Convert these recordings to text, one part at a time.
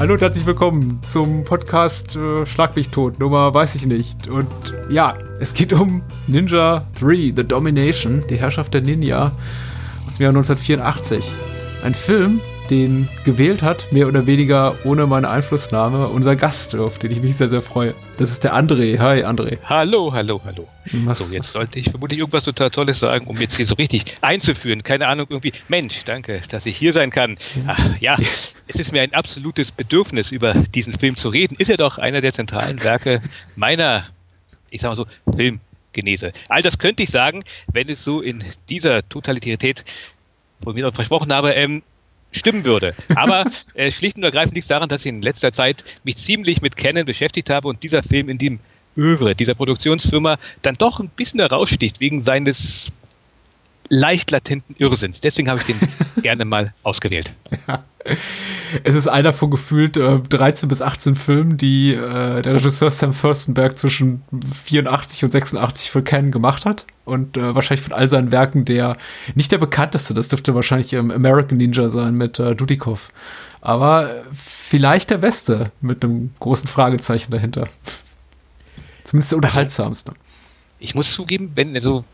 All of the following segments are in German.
Hallo und herzlich willkommen zum Podcast äh, Schlag mich tot, Nummer weiß ich nicht. Und ja, es geht um Ninja 3, The Domination, die Herrschaft der Ninja aus dem Jahr 1984. Ein Film, den gewählt hat, mehr oder weniger ohne meine Einflussnahme, unser Gast, auf den ich mich sehr, sehr freue. Das ist der André. Hi, André. Hallo, hallo, hallo. Was, so, jetzt sollte ich vermutlich irgendwas total Tolles sagen, um jetzt hier so richtig einzuführen. Keine Ahnung, irgendwie, Mensch, danke, dass ich hier sein kann. Ach, ja, es ist mir ein absolutes Bedürfnis, über diesen Film zu reden. Ist ja doch einer der zentralen Werke meiner, ich sag mal so, Filmgenese. All das könnte ich sagen, wenn es so in dieser Totalität von mir versprochen habe, ähm, stimmen würde. Aber äh, schlicht und ergreifend liegt daran, dass ich in letzter Zeit mich ziemlich mit Canon beschäftigt habe und dieser Film in dem Övre dieser Produktionsfirma dann doch ein bisschen heraussticht wegen seines leicht latenten Irrsinns. Deswegen habe ich den gerne mal ausgewählt. Ja. Es ist einer von gefühlt äh, 13 bis 18 Filmen, die äh, der Regisseur Sam Furstenberg zwischen 84 und 86 für Canon gemacht hat. Und äh, wahrscheinlich von all seinen Werken der nicht der bekannteste. Das dürfte wahrscheinlich ähm, American Ninja sein mit äh, Dudikoff. Aber vielleicht der beste mit einem großen Fragezeichen dahinter. Zumindest der also, unterhaltsamste. Ich muss zugeben, wenn, also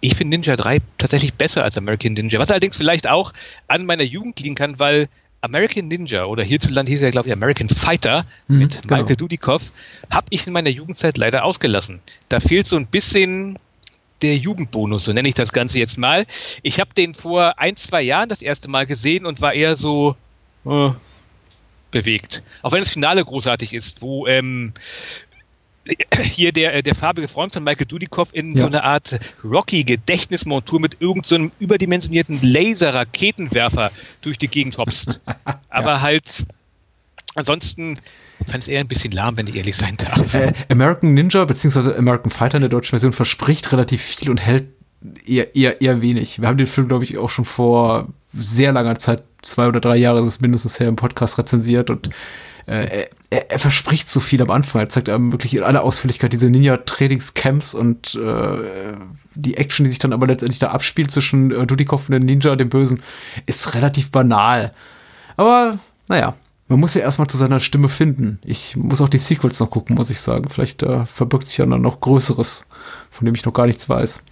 ich finde Ninja 3 tatsächlich besser als American Ninja, was allerdings vielleicht auch an meiner Jugend liegen kann, weil American Ninja oder hierzulande hieß er, glaube ich, American Fighter mhm, mit genau. Michael Dudikoff, habe ich in meiner Jugendzeit leider ausgelassen. Da fehlt so ein bisschen der Jugendbonus, so nenne ich das Ganze jetzt mal. Ich habe den vor ein, zwei Jahren das erste Mal gesehen und war eher so äh, bewegt. Auch wenn das Finale großartig ist, wo ähm, hier der, äh, der farbige Freund von Michael Dudikoff in ja. so eine Art Rocky-Gedächtnismontur mit irgendeinem so überdimensionierten Laser-Raketenwerfer durch die Gegend hopst. Aber ja. halt, ansonsten fand es eher ein bisschen lahm, wenn ich ehrlich sein darf. Äh, American Ninja bzw. American Fighter in der deutschen Version verspricht relativ viel und hält eher, eher, eher wenig. Wir haben den Film, glaube ich, auch schon vor sehr langer Zeit, zwei oder drei Jahre ist es mindestens her im Podcast rezensiert und äh, er, er, verspricht so viel am Anfang. Er zeigt einem wirklich in aller Ausführlichkeit diese Ninja-Trainingscamps und äh, die Action, die sich dann aber letztendlich da abspielt zwischen äh, Dudikoff und dem Ninja, dem Bösen, ist relativ banal. Aber naja, man muss ja erstmal zu seiner Stimme finden. Ich muss auch die Sequels noch gucken, muss ich sagen. Vielleicht äh, verbirgt sich ja dann noch Größeres, von dem ich noch gar nichts weiß.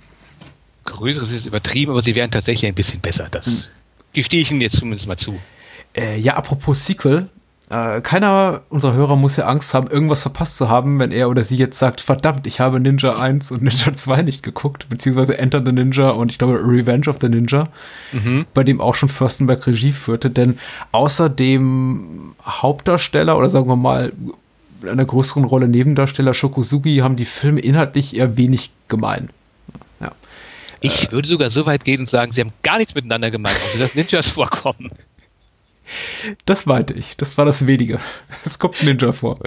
Größeres ist übertrieben, aber sie wären tatsächlich ein bisschen besser. Das hm. gestehe ich Ihnen jetzt zumindest mal zu. Äh, ja, apropos Sequel, äh, keiner unserer Hörer muss ja Angst haben, irgendwas verpasst zu haben, wenn er oder sie jetzt sagt, verdammt, ich habe Ninja 1 und Ninja 2 nicht geguckt, beziehungsweise Enter the Ninja und ich glaube Revenge of the Ninja, mhm. bei dem auch schon Fürstenberg Regie führte, denn außer dem Hauptdarsteller oder sagen wir mal einer größeren Rolle Nebendarsteller Shokosugi haben die Filme inhaltlich eher wenig gemein. Ja. Ich würde sogar so weit gehen und sagen, sie haben gar nichts miteinander gemeint, außer dass Ninjas vorkommen. Das meinte ich. Das war das Wenige. Es kommt ein Ninja vor.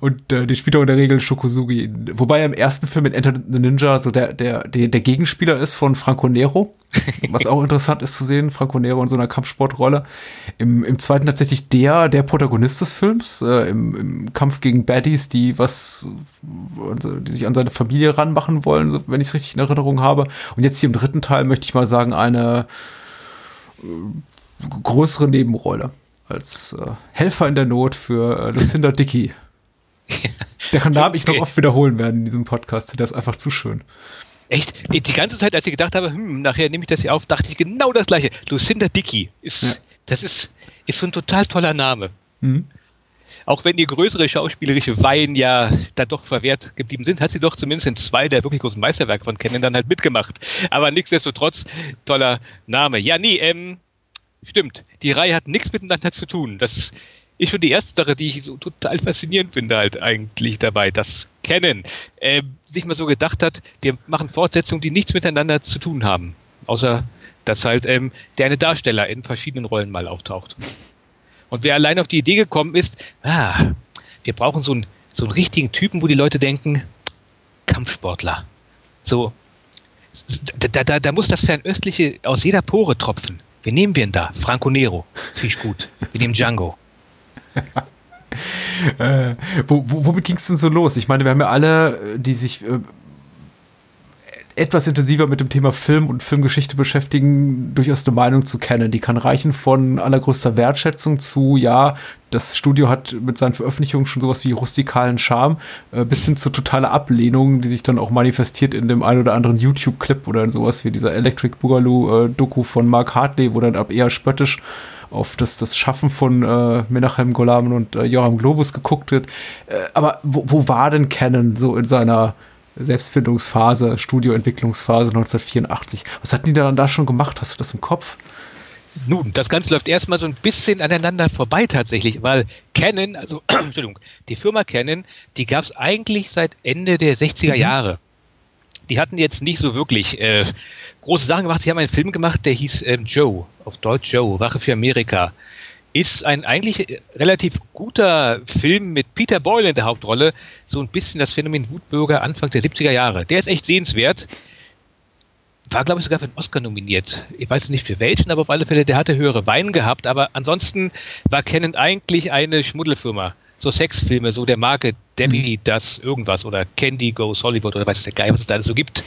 Und äh, den spielt auch in der Regel Shokosugi. Wobei er im ersten Film in Enter the Ninja so der, der, der, der Gegenspieler ist von Franco Nero. Was auch interessant ist zu sehen. Franco Nero in so einer Kampfsportrolle. Im, im zweiten tatsächlich der, der Protagonist des Films. Äh, im, Im Kampf gegen Baddies, die was, also, die sich an seine Familie ranmachen wollen, wenn ich es richtig in Erinnerung habe. Und jetzt hier im dritten Teil möchte ich mal sagen, eine größere Nebenrolle als äh, Helfer in der Not für äh, Lucinda Dickey. Deren Namen ich noch oft wiederholen werde in diesem Podcast. Der ist einfach zu schön. Echt? Die ganze Zeit, als ich gedacht habe, hm, nachher nehme ich das hier auf, dachte ich genau das gleiche. Lucinda Dickey ist, ja. das ist, ist so ein total toller Name. Mhm. Auch wenn ihr größere schauspielerische Weihen ja da doch verwehrt geblieben sind, hat sie doch zumindest in zwei der wirklich großen Meisterwerke von Kennen dann halt mitgemacht. Aber nichtsdestotrotz, toller Name. Ja, nee, ähm, Stimmt, die Reihe hat nichts miteinander zu tun. Das ist schon die erste Sache, die ich so total faszinierend finde, halt eigentlich dabei. Das Kennen äh, sich mal so gedacht hat, wir machen Fortsetzungen, die nichts miteinander zu tun haben. Außer, dass halt ähm, der eine Darsteller in verschiedenen Rollen mal auftaucht. Und wer allein auf die Idee gekommen ist, ah, wir brauchen so einen, so einen richtigen Typen, wo die Leute denken, Kampfsportler. So, da, da, da muss das Fernöstliche aus jeder Pore tropfen. Wen nehmen wir denn da? Franco Nero. Finde gut. Wir nehmen Django. äh, wo, wo, womit ging es denn so los? Ich meine, wir haben ja alle, die sich äh, etwas intensiver mit dem Thema Film und Filmgeschichte beschäftigen, durchaus eine Meinung zu kennen. Die kann reichen von allergrößter Wertschätzung zu, ja, das Studio hat mit seinen Veröffentlichungen schon sowas wie rustikalen Charme, äh, bis hin zu totaler Ablehnung, die sich dann auch manifestiert in dem ein oder anderen YouTube-Clip oder in sowas wie dieser Electric Boogaloo-Doku äh, von Mark Hartley, wo dann ab eher spöttisch auf das, das Schaffen von äh, Menachem Golan und äh, Joram Globus geguckt wird. Äh, aber wo, wo war denn Canon so in seiner Selbstfindungsphase, Studioentwicklungsphase 1984? Was hatten die dann da schon gemacht? Hast du das im Kopf? Nun, das Ganze läuft erstmal so ein bisschen aneinander vorbei tatsächlich, weil Canon, also Entschuldigung, die Firma Canon, die gab es eigentlich seit Ende der 60er mhm. Jahre. Die hatten jetzt nicht so wirklich äh, große Sachen gemacht. Sie haben einen Film gemacht, der hieß ähm, Joe, auf Deutsch Joe, Wache für Amerika. Ist ein eigentlich relativ guter Film mit Peter Boyle in der Hauptrolle. So ein bisschen das Phänomen Wutbürger Anfang der 70er Jahre. Der ist echt sehenswert. War, glaube ich, sogar für einen Oscar nominiert. Ich weiß nicht für welchen, aber auf alle Fälle, der hatte höhere Weine gehabt. Aber ansonsten war Canon eigentlich eine Schmuddelfirma. So Sexfilme, so der Marke Debbie, mhm. das irgendwas oder Candy Goes Hollywood oder weiß der Geil, was es da alles so gibt.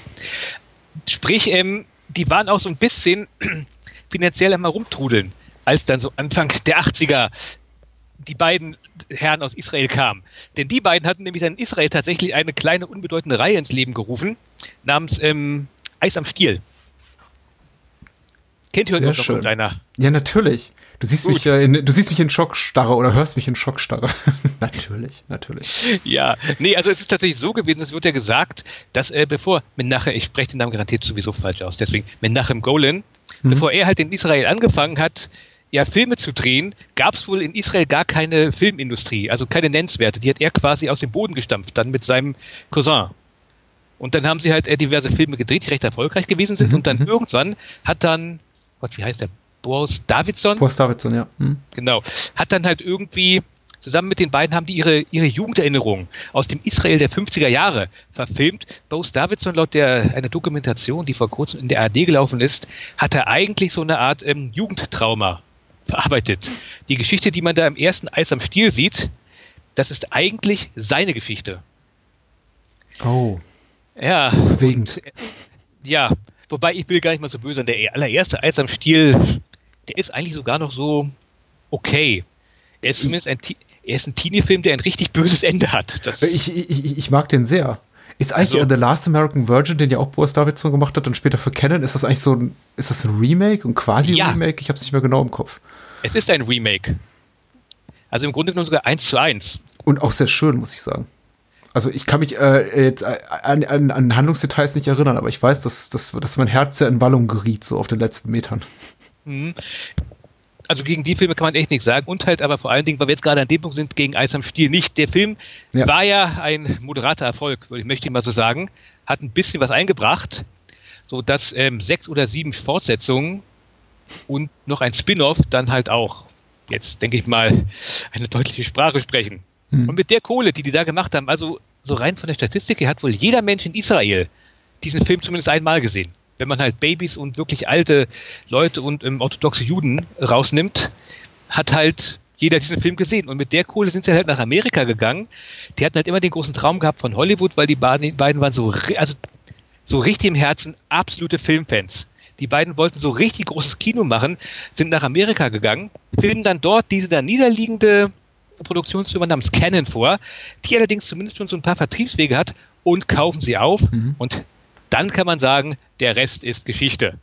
Sprich, ähm, die waren auch so ein bisschen finanziell einmal rumtrudeln, als dann so Anfang der 80er die beiden Herren aus Israel kamen. Denn die beiden hatten nämlich dann in Israel tatsächlich eine kleine, unbedeutende Reihe ins Leben gerufen, namens ähm, Eis am Stiel. Kennt ihr heute noch irgendeiner? Ja, natürlich. Du siehst, mich, in, du siehst mich in Schockstarre oder hörst mich in Schockstarre. natürlich, natürlich. Ja, nee, also es ist tatsächlich so gewesen, es wird ja gesagt, dass äh, bevor Menachem, ich spreche den Namen garantiert sowieso falsch aus, deswegen Menachem Golan, mhm. bevor er halt in Israel angefangen hat, ja, Filme zu drehen, gab es wohl in Israel gar keine Filmindustrie, also keine Nennenswerte. Die hat er quasi aus dem Boden gestampft, dann mit seinem Cousin. Und dann haben sie halt äh, diverse Filme gedreht, die recht erfolgreich gewesen sind. Mhm. Und dann mhm. irgendwann hat dann, Gott, wie heißt der? Boris Davidson. Boris Davidson, ja. Mhm. Genau. Hat dann halt irgendwie zusammen mit den beiden haben die ihre, ihre Jugenderinnerungen aus dem Israel der 50er Jahre verfilmt. Boris Davidson, laut der, einer Dokumentation, die vor kurzem in der ARD gelaufen ist, hat er eigentlich so eine Art ähm, Jugendtrauma verarbeitet. Die Geschichte, die man da im ersten Eis am Stiel sieht, das ist eigentlich seine Geschichte. Oh. Ja. Bewegend. Und, äh, ja, wobei ich will gar nicht mal so böse sein. Der allererste Eis am Stiel der ist eigentlich sogar noch so okay. Er ist zumindest ein, er ist ein Teenie-Film, der ein richtig böses Ende hat. Das ich, ich, ich mag den sehr. Ist eigentlich also, The Last American Virgin, den ja auch Boris Davidson gemacht hat und später für Canon, ist das eigentlich so ein, ist das ein Remake und quasi ja. Remake? Ich habe es nicht mehr genau im Kopf. Es ist ein Remake. Also im Grunde genommen sogar eins zu eins. Und auch sehr schön, muss ich sagen. Also ich kann mich äh, jetzt an, an, an, Handlungsdetails nicht erinnern, aber ich weiß, dass, dass, dass mein Herz sehr in Wallung geriet, so auf den letzten Metern. Mhm. Also gegen die Filme kann man echt nichts sagen. Und halt aber vor allen Dingen, weil wir jetzt gerade an dem Punkt sind, gegen Eis am Stiel nicht. Der Film ja. war ja ein moderater Erfolg, ich möchte ich mal so sagen. Hat ein bisschen was eingebracht, so dass ähm, sechs oder sieben Fortsetzungen und noch ein Spin-off dann halt auch, jetzt denke ich mal, eine deutliche Sprache sprechen. Mhm. Und mit der Kohle, die die da gemacht haben, also so rein von der Statistik her, hat wohl jeder Mensch in Israel diesen Film zumindest einmal gesehen wenn man halt Babys und wirklich alte Leute und ähm, orthodoxe Juden rausnimmt, hat halt jeder diesen Film gesehen. Und mit der Kohle sind sie halt nach Amerika gegangen. Die hatten halt immer den großen Traum gehabt von Hollywood, weil die beiden, waren so, also so richtig im Herzen absolute Filmfans. Die beiden wollten so richtig großes Kino machen, sind nach Amerika gegangen, finden dann dort diese da niederliegende Produktionsfirma namens Canon vor, die allerdings zumindest schon so ein paar Vertriebswege hat und kaufen sie auf. Mhm. Und dann kann man sagen, der Rest ist Geschichte.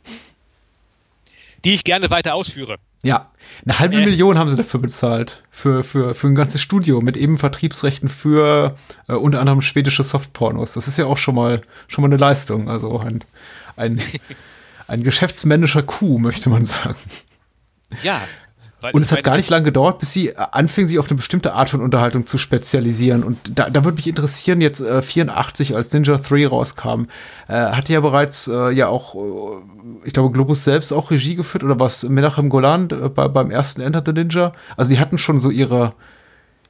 Die ich gerne weiter ausführe. Ja, eine halbe äh. Million haben sie dafür bezahlt. Für, für, für ein ganzes Studio mit eben Vertriebsrechten für äh, unter anderem schwedische Softpornos. Das ist ja auch schon mal, schon mal eine Leistung. Also ein, ein, ein geschäftsmännischer Coup, möchte man sagen. Ja, und es hat gar nicht lange gedauert, bis sie anfingen, sich auf eine bestimmte Art von Unterhaltung zu spezialisieren. Und da, da würde mich interessieren, jetzt äh, 84, als Ninja 3 rauskam, äh, hatte ja bereits äh, ja auch, äh, ich glaube, Globus selbst auch Regie geführt oder was Menachem Golan äh, bei, beim ersten Enter the Ninja. Also die hatten schon so ihre,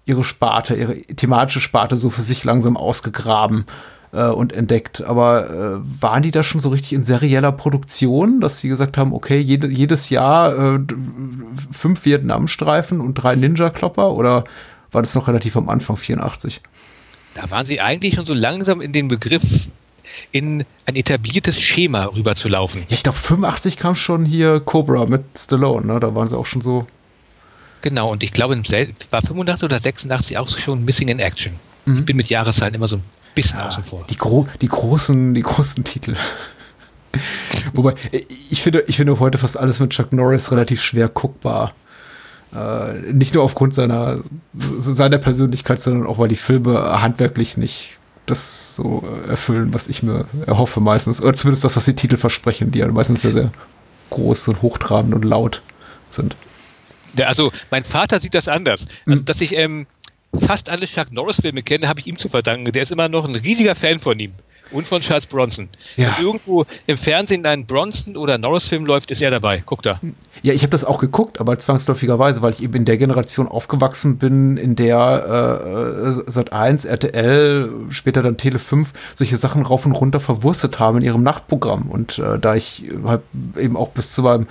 ihre Sparte, ihre thematische Sparte so für sich langsam ausgegraben äh, und entdeckt. Aber äh, waren die da schon so richtig in serieller Produktion, dass sie gesagt haben, okay, jede, jedes Jahr äh, fünf Vietnam-Streifen und drei Ninja-Klopper oder war das noch relativ am Anfang, 84? Da waren sie eigentlich schon so langsam in den Begriff in ein etabliertes Schema rüberzulaufen. Ja, ich glaube 85 kam schon hier Cobra mit Stallone, ne? Da waren sie auch schon so. Genau, und ich glaube, war 85 oder 86 auch schon Missing in Action. Mhm. Ich bin mit Jahreszahlen immer so ein bisschen ja, außen vor. Die, gro die großen, die großen Titel. Wobei, ich finde, ich finde heute fast alles mit Chuck Norris relativ schwer guckbar. Äh, nicht nur aufgrund seiner, seiner Persönlichkeit, sondern auch, weil die Filme handwerklich nicht das so erfüllen, was ich mir erhoffe meistens. Oder zumindest das, was die Titel versprechen, die ja meistens sehr, sehr groß und hochtrabend und laut sind. Ja, also mein Vater sieht das anders. Also, mhm. dass ich ähm, fast alle Chuck Norris-Filme kenne, habe ich ihm zu verdanken. Der ist immer noch ein riesiger Fan von ihm und von Charles Bronson. Ja. Wenn irgendwo im Fernsehen ein Bronson oder Norris-Film läuft, ist er dabei. Guck da. Ja, ich habe das auch geguckt, aber zwangsläufigerweise, weil ich eben in der Generation aufgewachsen bin, in der äh, Sat 1, RTL, später dann Tele 5 solche Sachen rauf und runter verwurstet haben in ihrem Nachtprogramm. Und äh, da ich halt eben auch bis zu meinem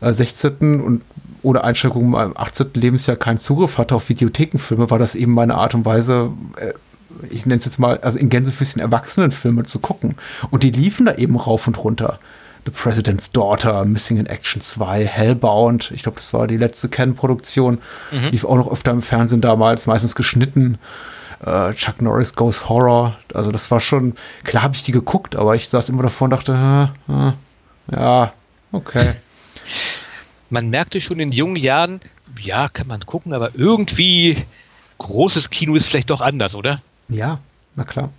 äh, 16. und ohne Einschränkung meinem 18. Lebensjahr keinen Zugriff hatte auf Videothekenfilme, war das eben meine Art und Weise, äh, ich nenne es jetzt mal, also in Gänsefüßchen Erwachsenenfilme zu gucken. Und die liefen da eben rauf und runter. The President's Daughter, Missing in Action 2, Hellbound, ich glaube, das war die letzte Ken-Produktion, mhm. lief auch noch öfter im Fernsehen damals, meistens geschnitten. Uh, Chuck Norris Goes Horror, also das war schon, klar habe ich die geguckt, aber ich saß immer davor und dachte, äh, äh, ja, okay. Man merkte schon in jungen Jahren, ja, kann man gucken, aber irgendwie großes Kino ist vielleicht doch anders, oder? Ja, na klar.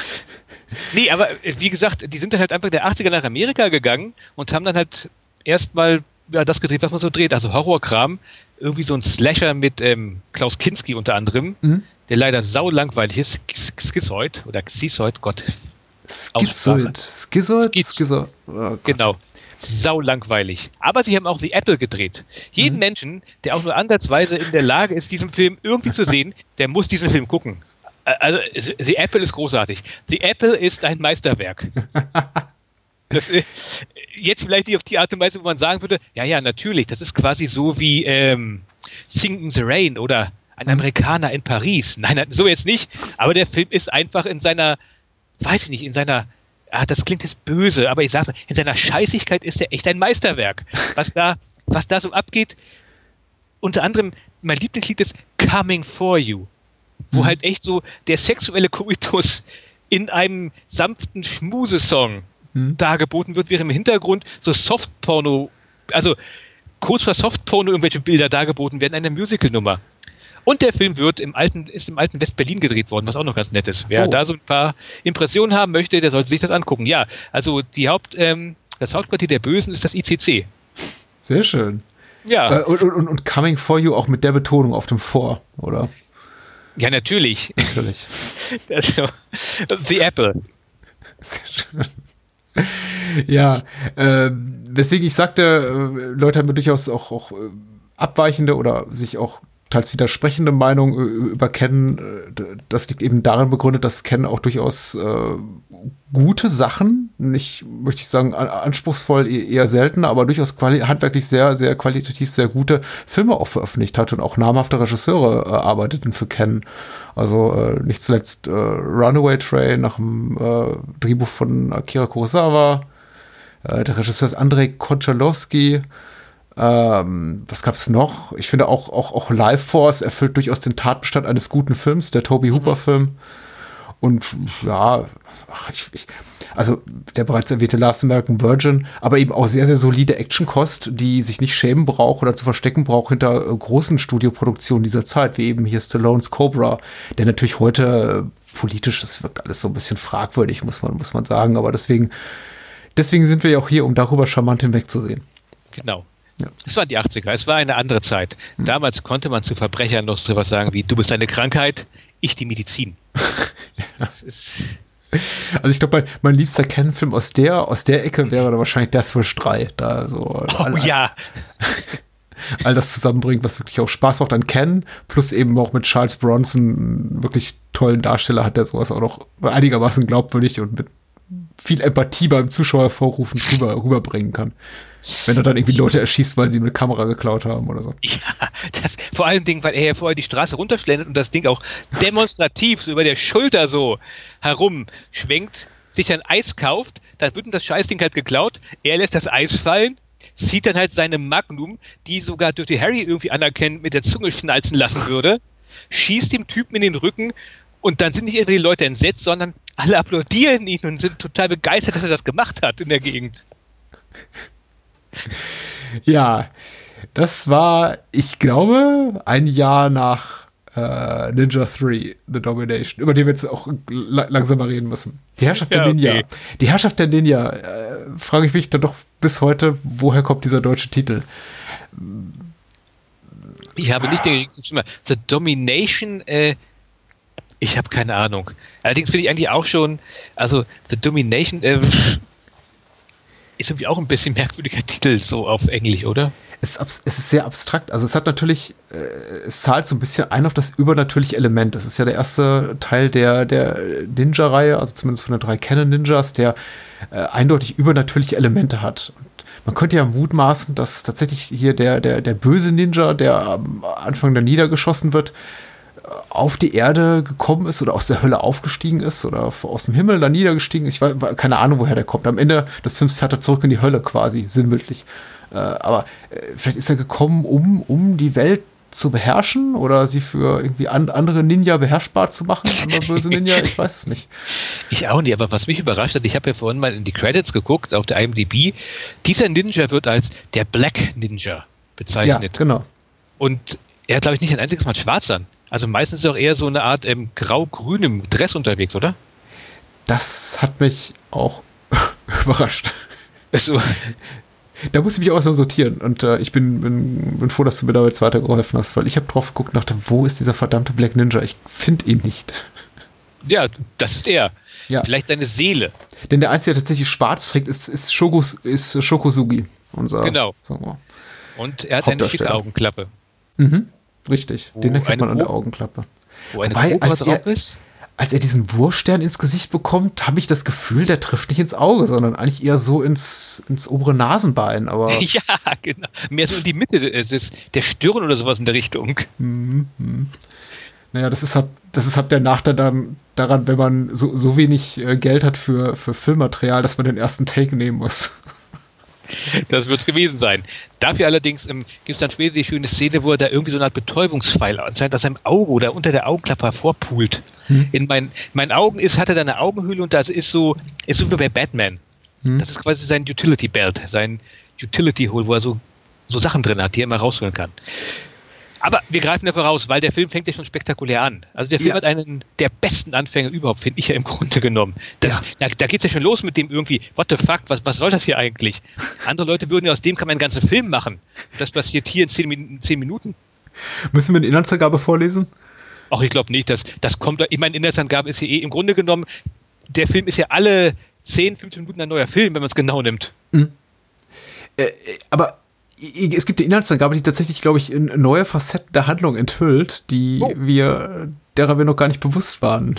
nee, aber äh, wie gesagt, die sind dann halt einfach der 80er nach Amerika gegangen und haben dann halt erstmal ja, das gedreht, was man so dreht. Also Horrorkram, irgendwie so ein Slasher mit ähm, Klaus Kinski unter anderem, mhm. der leider sau langweilig ist. Schizoid oder Xizoid, Gott. Schizoid. Schizoid? Schizoid. Oh genau. Sau langweilig. Aber sie haben auch The Apple gedreht. Jeden mhm. Menschen, der auch nur ansatzweise in der Lage ist, diesen Film irgendwie zu sehen, der muss diesen Film gucken also The Apple ist großartig. The Apple ist ein Meisterwerk. Das, jetzt vielleicht nicht auf die Art und Weise, wo man sagen würde, ja, ja, natürlich, das ist quasi so wie ähm, Sing in the Rain oder ein mhm. Amerikaner in Paris. Nein, so jetzt nicht, aber der Film ist einfach in seiner, weiß ich nicht, in seiner, ah, das klingt jetzt böse, aber ich sag mal, in seiner Scheißigkeit ist er echt ein Meisterwerk. Was da, was da so abgeht, unter anderem, mein Lieblingslied ist Coming for You wo mhm. halt echt so der sexuelle Koitus in einem sanften Schmusesong mhm. dargeboten wird, während im Hintergrund so Softporno, also kurz vor Softporno irgendwelche Bilder dargeboten werden, eine Musicalnummer. Und der Film wird im alten, ist im alten West-Berlin gedreht worden, was auch noch ganz nett ist. Wer oh. da so ein paar Impressionen haben möchte, der sollte sich das angucken. Ja, also die Haupt, ähm, das Hauptquartier der Bösen ist das ICC. Sehr schön. Ja. Äh, und, und, und Coming for You auch mit der Betonung auf dem Vor, oder? Ja, natürlich. Natürlich. The Apple. Sehr schön. Ja, äh, weswegen ich sagte, äh, Leute haben durchaus auch, auch äh, abweichende oder sich auch teils widersprechende Meinung äh, über Ken. Äh, das liegt eben darin begründet, dass Ken auch durchaus äh, gute Sachen, nicht, möchte ich sagen, anspruchsvoll e-, eher selten, aber durchaus handwerklich sehr, sehr qualitativ sehr gute Filme auch veröffentlicht hat und auch namhafte Regisseure äh, arbeiteten für Ken. Also äh, nicht zuletzt äh, Runaway Train nach dem äh, Drehbuch von Akira Kurosawa. Äh, der Regisseur ist Andrei Konchalowski. Ähm, was gab's noch? Ich finde auch, auch, auch Life Force erfüllt durchaus den Tatbestand eines guten Films, der Toby Hooper-Film. Mhm. Und ja, ach, ich, ich, also der bereits erwähnte Last American Virgin, aber eben auch sehr, sehr solide Actionkost, die sich nicht schämen braucht oder zu verstecken braucht hinter äh, großen Studioproduktionen dieser Zeit, wie eben hier Stallones Cobra, der natürlich heute äh, politisch, das wirkt alles so ein bisschen fragwürdig, muss man, muss man sagen, aber deswegen, deswegen sind wir ja auch hier, um darüber charmant hinwegzusehen. Genau. Ja. Es waren die 80er, es war eine andere Zeit. Hm. Damals konnte man zu Verbrechern noch so was sagen wie, du bist eine Krankheit, ich die Medizin. das ist. Also ich glaube, mein, mein liebster Ken-Film aus der, aus der Ecke wäre da wahrscheinlich Death Wish 3. Da so oh all, ja. all das zusammenbringt, was wirklich auch Spaß macht an Ken, plus eben auch mit Charles Bronson wirklich tollen Darsteller hat, der sowas auch noch einigermaßen glaubwürdig und mit viel Empathie beim Zuschauer hervorrufen rüber, rüberbringen kann. Wenn er dann irgendwie Leute erschießt, weil sie eine Kamera geklaut haben oder so. Ja, das, vor allem Ding, weil er ja vorher die Straße runterschlendert und das Ding auch demonstrativ so über der Schulter so herumschwenkt. sich ein Eis kauft, dann wird ihm das Scheißding halt geklaut, er lässt das Eis fallen, zieht dann halt seine Magnum, die sogar Dirty Harry irgendwie anerkennen, mit der Zunge schnalzen lassen würde, schießt dem Typen in den Rücken und dann sind nicht irgendwie die Leute entsetzt, sondern alle applaudieren ihn und sind total begeistert, dass er das gemacht hat in der Gegend. Ja, das war, ich glaube, ein Jahr nach äh, Ninja 3, The Domination, über den wir jetzt auch langsam mal reden müssen. Die Herrschaft der ja, Ninja. Okay. Die Herrschaft der Ninja, äh, frage ich mich dann doch bis heute, woher kommt dieser deutsche Titel? Ich habe nicht den The Domination, äh, ich habe keine Ahnung. Allerdings finde ich eigentlich auch schon, also The Domination äh, ist irgendwie auch ein bisschen merkwürdiger Titel so auf Englisch, oder? Es, es ist sehr abstrakt. Also es hat natürlich, äh, es zahlt so ein bisschen ein auf das übernatürliche Element. Das ist ja der erste Teil der, der Ninja-Reihe, also zumindest von den drei Canon-Ninjas, der äh, eindeutig übernatürliche Elemente hat. Und man könnte ja mutmaßen, dass tatsächlich hier der, der, der böse Ninja, der am Anfang da niedergeschossen wird, auf die Erde gekommen ist oder aus der Hölle aufgestiegen ist oder aus dem Himmel da niedergestiegen. Ich weiß keine Ahnung, woher der kommt. Am Ende des Films fährt er zurück in die Hölle quasi, sinnbildlich. Äh, aber äh, vielleicht ist er gekommen, um, um die Welt zu beherrschen oder sie für irgendwie an, andere Ninja beherrschbar zu machen, andere böse Ninja, ich weiß es nicht. Ich auch nicht, aber was mich überrascht hat, ich habe ja vorhin mal in die Credits geguckt auf der IMDb, dieser Ninja wird als der Black Ninja bezeichnet. Ja, genau. Und er hat, glaube ich, nicht ein einziges Mal schwarz an. Also meistens ist auch eher so eine Art ähm, grau-grünem Dress unterwegs, oder? Das hat mich auch überrascht. So. Da muss ich mich auch so sortieren. Und äh, ich bin, bin, bin froh, dass du mir da jetzt weitergeholfen hast, weil ich habe drauf geguckt und dachte, wo ist dieser verdammte Black Ninja? Ich finde ihn nicht. Ja, das ist er. Ja. Vielleicht seine Seele. Denn der Einzige, der tatsächlich schwarz trägt, ist, ist, Shokus, ist Shokosugi. Unser, genau. Und er hat eine schicke Augenklappe. Mhm. Richtig. Den erkennt man an der Augenklappe. Wo eine Wobei, als drauf er, ist? als er diesen Wurfstern ins Gesicht bekommt, habe ich das Gefühl, der trifft nicht ins Auge, sondern eigentlich eher so ins, ins obere Nasenbein. Aber ja, genau. Mehr so in die Mitte es ist der Stirn oder sowas in der Richtung. Mhm. Naja, das ist halt, das ist halt der Nachteil dann, daran, wenn man so, so wenig äh, Geld hat für, für Filmmaterial, dass man den ersten Take nehmen muss. Das wird es gewesen sein. Dafür allerdings ähm, gibt es dann später die schöne Szene, wo er da irgendwie so eine Art Betäubungspfeil anscheinend aus seinem Auge oder unter der Augenklappe hervorpult. Hm. In mein, meinen Augen ist, hat er da eine Augenhöhle und das ist so, ist so wie bei Batman. Hm. Das ist quasi sein Utility Belt, sein Utility Hole, wo er so, so Sachen drin hat, die er immer rausholen kann. Aber wir greifen ja voraus, weil der Film fängt ja schon spektakulär an. Also der Film ja. hat einen der besten Anfänge überhaupt, finde ich ja im Grunde genommen. Das, ja. Da, da geht es ja schon los mit dem irgendwie, what the fuck, was, was soll das hier eigentlich? Andere Leute würden ja aus dem kann man einen ganzen Film machen. Das passiert hier in zehn, in zehn Minuten. Müssen wir eine Inhaltsangabe vorlesen? Ach, ich glaube nicht. Das, das kommt, ich meine, Inhaltsangabe ist hier eh im Grunde genommen, der Film ist ja alle 10, 15 Minuten ein neuer Film, wenn man es genau nimmt. Mhm. Äh, äh aber es gibt eine Inhaltsangabe, die tatsächlich, glaube ich, in neue Facetten der Handlung enthüllt, die oh. wir, derer wir noch gar nicht bewusst waren.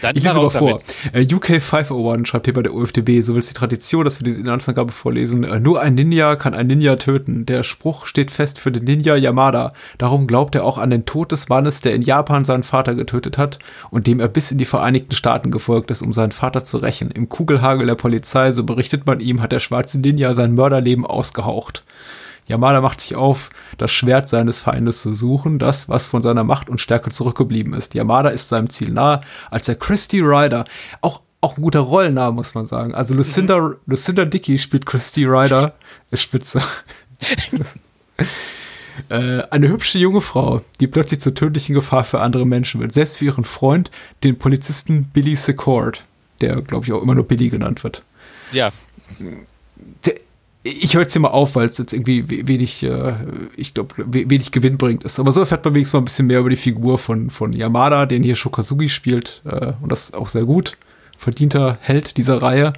Dann ich lese mal vor. Damit. UK 501 schreibt hier bei der UFDB, so will es die Tradition, dass wir diese Inhaltsangabe vorlesen. Äh, nur ein Ninja kann ein Ninja töten. Der Spruch steht fest für den Ninja Yamada. Darum glaubt er auch an den Tod des Mannes, der in Japan seinen Vater getötet hat und dem er bis in die Vereinigten Staaten gefolgt ist, um seinen Vater zu rächen. Im Kugelhagel der Polizei, so berichtet man ihm, hat der schwarze Ninja sein Mörderleben ausgehaucht. Yamada macht sich auf, das Schwert seines Feindes zu suchen, das, was von seiner Macht und Stärke zurückgeblieben ist. Yamada ist seinem Ziel nahe, als er Christy Ryder, auch, auch ein guter Rollenname, muss man sagen. Also Lucinda, mhm. Lucinda Dickey spielt Christy Ryder, ist spitze. äh, eine hübsche junge Frau, die plötzlich zur tödlichen Gefahr für andere Menschen wird, selbst für ihren Freund, den Polizisten Billy Secord, der, glaube ich, auch immer nur Billy genannt wird. Ja. Der, ich höre jetzt hier mal auf, weil es jetzt irgendwie wenig, äh, ich glaube, wenig gewinnbringend ist. Aber so erfährt man wenigstens mal ein bisschen mehr über die Figur von, von Yamada, den hier Shokazugi spielt. Äh, und das auch sehr gut. Verdienter Held dieser Reihe.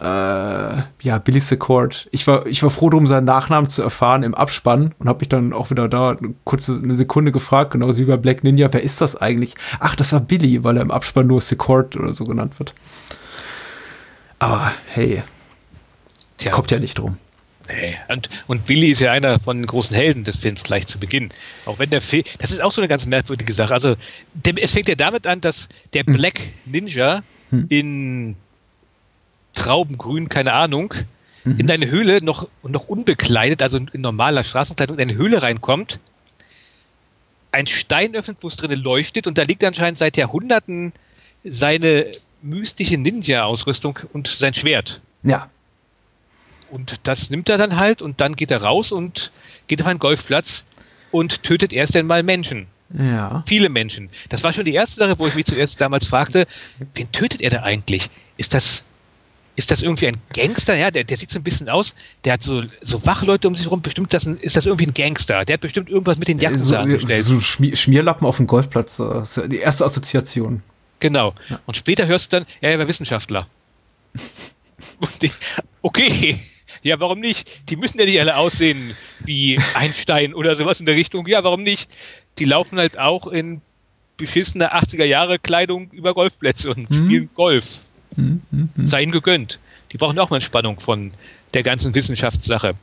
Äh, ja, Billy Secord. Ich war, ich war froh darum, seinen Nachnamen zu erfahren im Abspann und habe mich dann auch wieder da eine kurze eine Sekunde gefragt, genauso wie bei Black Ninja, wer ist das eigentlich? Ach, das war Billy, weil er im Abspann nur Secord oder so genannt wird. Aber hey, Tja. Kommt ja nicht drum. Nee. Und, und Billy ist ja einer von den großen Helden des Films gleich zu Beginn. Auch wenn der Film, das ist auch so eine ganz merkwürdige Sache. Also, der, es fängt ja damit an, dass der hm. Black Ninja hm. in Traubengrün, keine Ahnung, mhm. in deine Höhle noch, noch unbekleidet, also in normaler Straßenkleidung, in deine Höhle reinkommt, ein Stein öffnet, wo es drinnen leuchtet und da liegt anscheinend seit Jahrhunderten seine mystische Ninja-Ausrüstung und sein Schwert. Ja. Und das nimmt er dann halt und dann geht er raus und geht auf einen Golfplatz und tötet erst einmal Menschen. Ja. Viele Menschen. Das war schon die erste Sache, wo ich mich zuerst damals fragte, wen tötet er da eigentlich? Ist das, ist das irgendwie ein Gangster? Ja, der, der sieht so ein bisschen aus, der hat so, so Wachleute um sich herum. Bestimmt das, ist das irgendwie ein Gangster? Der hat bestimmt irgendwas mit den Jacken so, angestellt. So Schmierlappen auf dem Golfplatz. Das ist die erste Assoziation. Genau. Ja. Und später hörst du dann, ja, er war Wissenschaftler. okay. Ja, warum nicht? Die müssen ja nicht alle aussehen wie Einstein oder sowas in der Richtung. Ja, warum nicht? Die laufen halt auch in beschissener 80er Jahre Kleidung über Golfplätze und mhm. spielen Golf. Mhm. Mhm. Sei ihnen gegönnt. Die brauchen auch mal Entspannung von der ganzen Wissenschaftssache.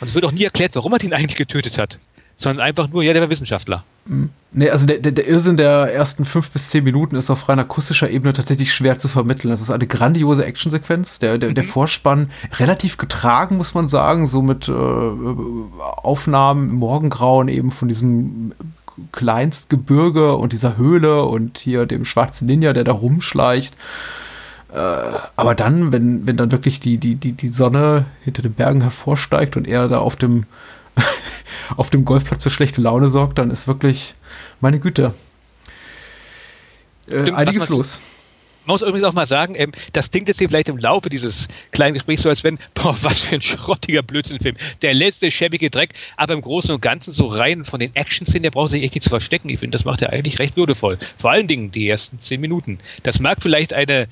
Und es wird auch nie erklärt, warum er den eigentlich getötet hat sondern einfach nur, ja, der war Wissenschaftler. Mhm. Nee, also der, der, der Irrsinn der ersten fünf bis zehn Minuten ist auf rein akustischer Ebene tatsächlich schwer zu vermitteln. Das ist eine grandiose Actionsequenz. Der, der, mhm. der Vorspann relativ getragen, muss man sagen, so mit äh, Aufnahmen im Morgengrauen eben von diesem Kleinstgebirge und dieser Höhle und hier dem schwarzen Ninja, der da rumschleicht. Äh, aber dann, wenn, wenn dann wirklich die, die, die, die Sonne hinter den Bergen hervorsteigt und er da auf dem auf dem Golfplatz für schlechte Laune sorgt, dann ist wirklich, meine Güte, äh, Stimmt, einiges los. Man muss übrigens auch mal sagen, ähm, das klingt jetzt hier vielleicht im Laufe dieses kleinen Gesprächs so, als wenn, boah, was für ein schrottiger Blödsinnfilm. Der letzte schäbige Dreck, aber im Großen und Ganzen so rein von den Action-Szenen, der braucht sich echt nicht zu verstecken. Ich finde, das macht er eigentlich recht würdevoll. Vor allen Dingen die ersten zehn Minuten. Das mag vielleicht eine,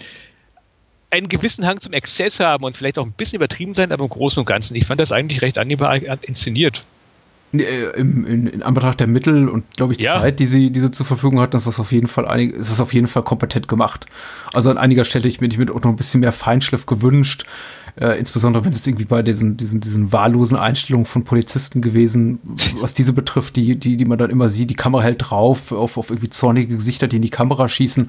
einen gewissen Hang zum Exzess haben und vielleicht auch ein bisschen übertrieben sein, aber im Großen und Ganzen, ich fand das eigentlich recht annehmbar inszeniert. Äh, Im, in, in Anbetracht der Mittel und glaube ich ja. Zeit, die sie, die sie zur Verfügung hatten, ist das auf jeden Fall einig, ist das auf jeden Fall kompetent gemacht. Also an einiger Stelle ich mir, ich mir auch noch ein bisschen mehr Feinschliff gewünscht. Äh, insbesondere wenn es irgendwie bei diesen, diesen, diesen wahllosen Einstellungen von Polizisten gewesen, was diese betrifft, die, die, die man dann immer sieht, die Kamera hält drauf auf, auf irgendwie zornige Gesichter, die in die Kamera schießen.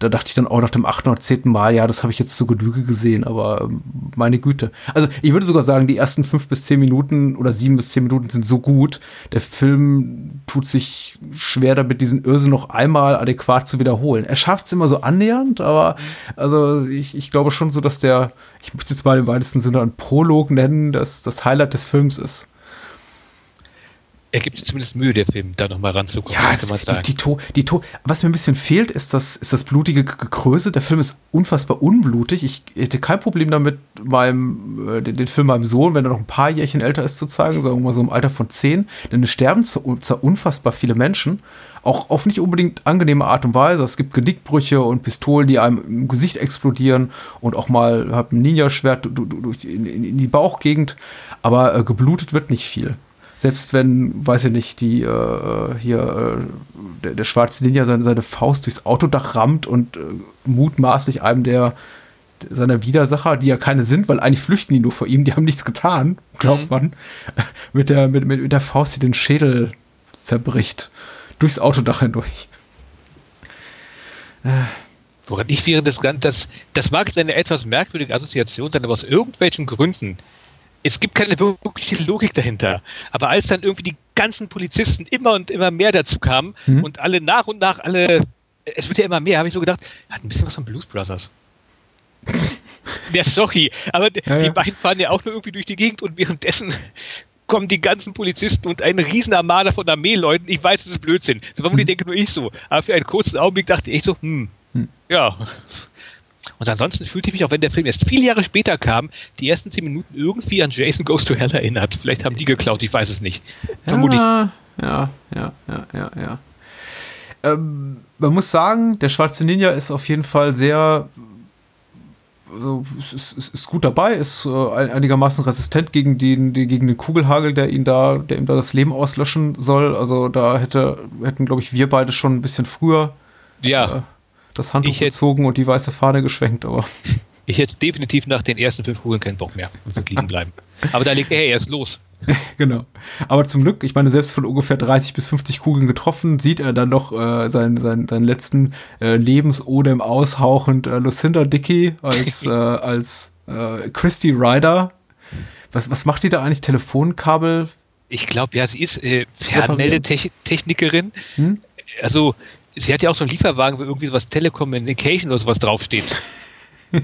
Da dachte ich dann auch nach dem achten oder zehnten Mal, ja, das habe ich jetzt zu Genüge gesehen, aber ähm, meine Güte. Also ich würde sogar sagen, die ersten fünf bis zehn Minuten oder sieben bis zehn Minuten sind so gut. Der Film tut sich schwer damit, diesen Irrsinn noch einmal adäquat zu wiederholen. Er schafft es immer so annähernd, aber also ich, ich glaube schon so, dass der, ich möchte jetzt mal im weitesten Sinne ein Prolog nennen, das das Highlight des Films ist. Er gibt sich zumindest Mühe, der Film, da nochmal ranzukommen. Ja, kann man sagen. Die, die, to, die to, was mir ein bisschen fehlt, ist das, ist das blutige Gekröse. Der Film ist unfassbar unblutig. Ich hätte kein Problem damit, meinem, äh, den, den, Film meinem Sohn, wenn er noch ein paar Jährchen älter ist, zu zeigen, sagen wir mal so im Alter von zehn. Denn es sterben zwar unfassbar viele Menschen, auch auf nicht unbedingt angenehme Art und Weise. Es gibt Genickbrüche und Pistolen, die einem im Gesicht explodieren und auch mal hab ein Ninja-Schwert durch in, in, die Bauchgegend, aber äh, geblutet wird nicht viel. Selbst wenn, weiß ich nicht, die äh, hier äh, der, der, schwarze Ninja seine, seine Faust durchs Autodach rammt und äh, mutmaßlich einem der seiner Widersacher, die ja keine sind, weil eigentlich flüchten die nur vor ihm, die haben nichts getan, glaubt mhm. man, mit der, mit, mit der Faust, die den Schädel zerbricht durchs Autodach hindurch. Woran ich während des Ganzen, das, das mag jetzt eine etwas merkwürdige Assoziation sein, aber aus irgendwelchen Gründen, es gibt keine wirkliche Logik dahinter. Aber als dann irgendwie die ganzen Polizisten immer und immer mehr dazu kamen mhm. und alle nach und nach alle, es wird ja immer mehr, habe ich so gedacht, hat ein bisschen was von Blues Brothers. Der sorry, aber ja, die ja. beiden fahren ja auch nur irgendwie durch die Gegend und währenddessen kommen die ganzen Polizisten und ein Riesenarmada von Armeeleuten. Ich weiß, das ist Blödsinn. So vermutlich hm. denke nur ich so. Aber für einen kurzen Augenblick dachte ich so, hm, hm. ja. Und ansonsten fühlte ich mich, auch wenn der Film erst viele Jahre später kam, die ersten zehn Minuten irgendwie an Jason Goes to Hell erinnert. Vielleicht haben die geklaut, ich weiß es nicht. Vermutlich. Ja, ja, ja, ja, ja, ja. Ähm, man muss sagen, der Schwarze Ninja ist auf jeden Fall sehr also, ist, ist, ist, gut dabei, ist äh, einigermaßen resistent gegen den, die, gegen den Kugelhagel, der ihn da, der ihm da das Leben auslöschen soll. Also da hätte, hätten, glaube ich, wir beide schon ein bisschen früher ja. äh, das Handtuch gezogen und die weiße Fahne geschwenkt, aber. Ich hätte definitiv nach den ersten fünf Kugeln keinen Bock mehr und liegen bleiben. Aber da legt er erst los. genau. Aber zum Glück, ich meine, selbst von ungefähr 30 bis 50 Kugeln getroffen, sieht er dann noch äh, seinen, seinen, seinen letzten äh, Lebensodem aushauchend äh, Lucinda Dickey als, äh, als äh, Christy Ryder. Was, was macht die da eigentlich? Telefonkabel? Ich glaube, ja, sie ist äh, Fernmeldetechnikerin. Hm? Also, sie hat ja auch so einen Lieferwagen, wo irgendwie sowas Telecommunication oder sowas draufsteht. ja.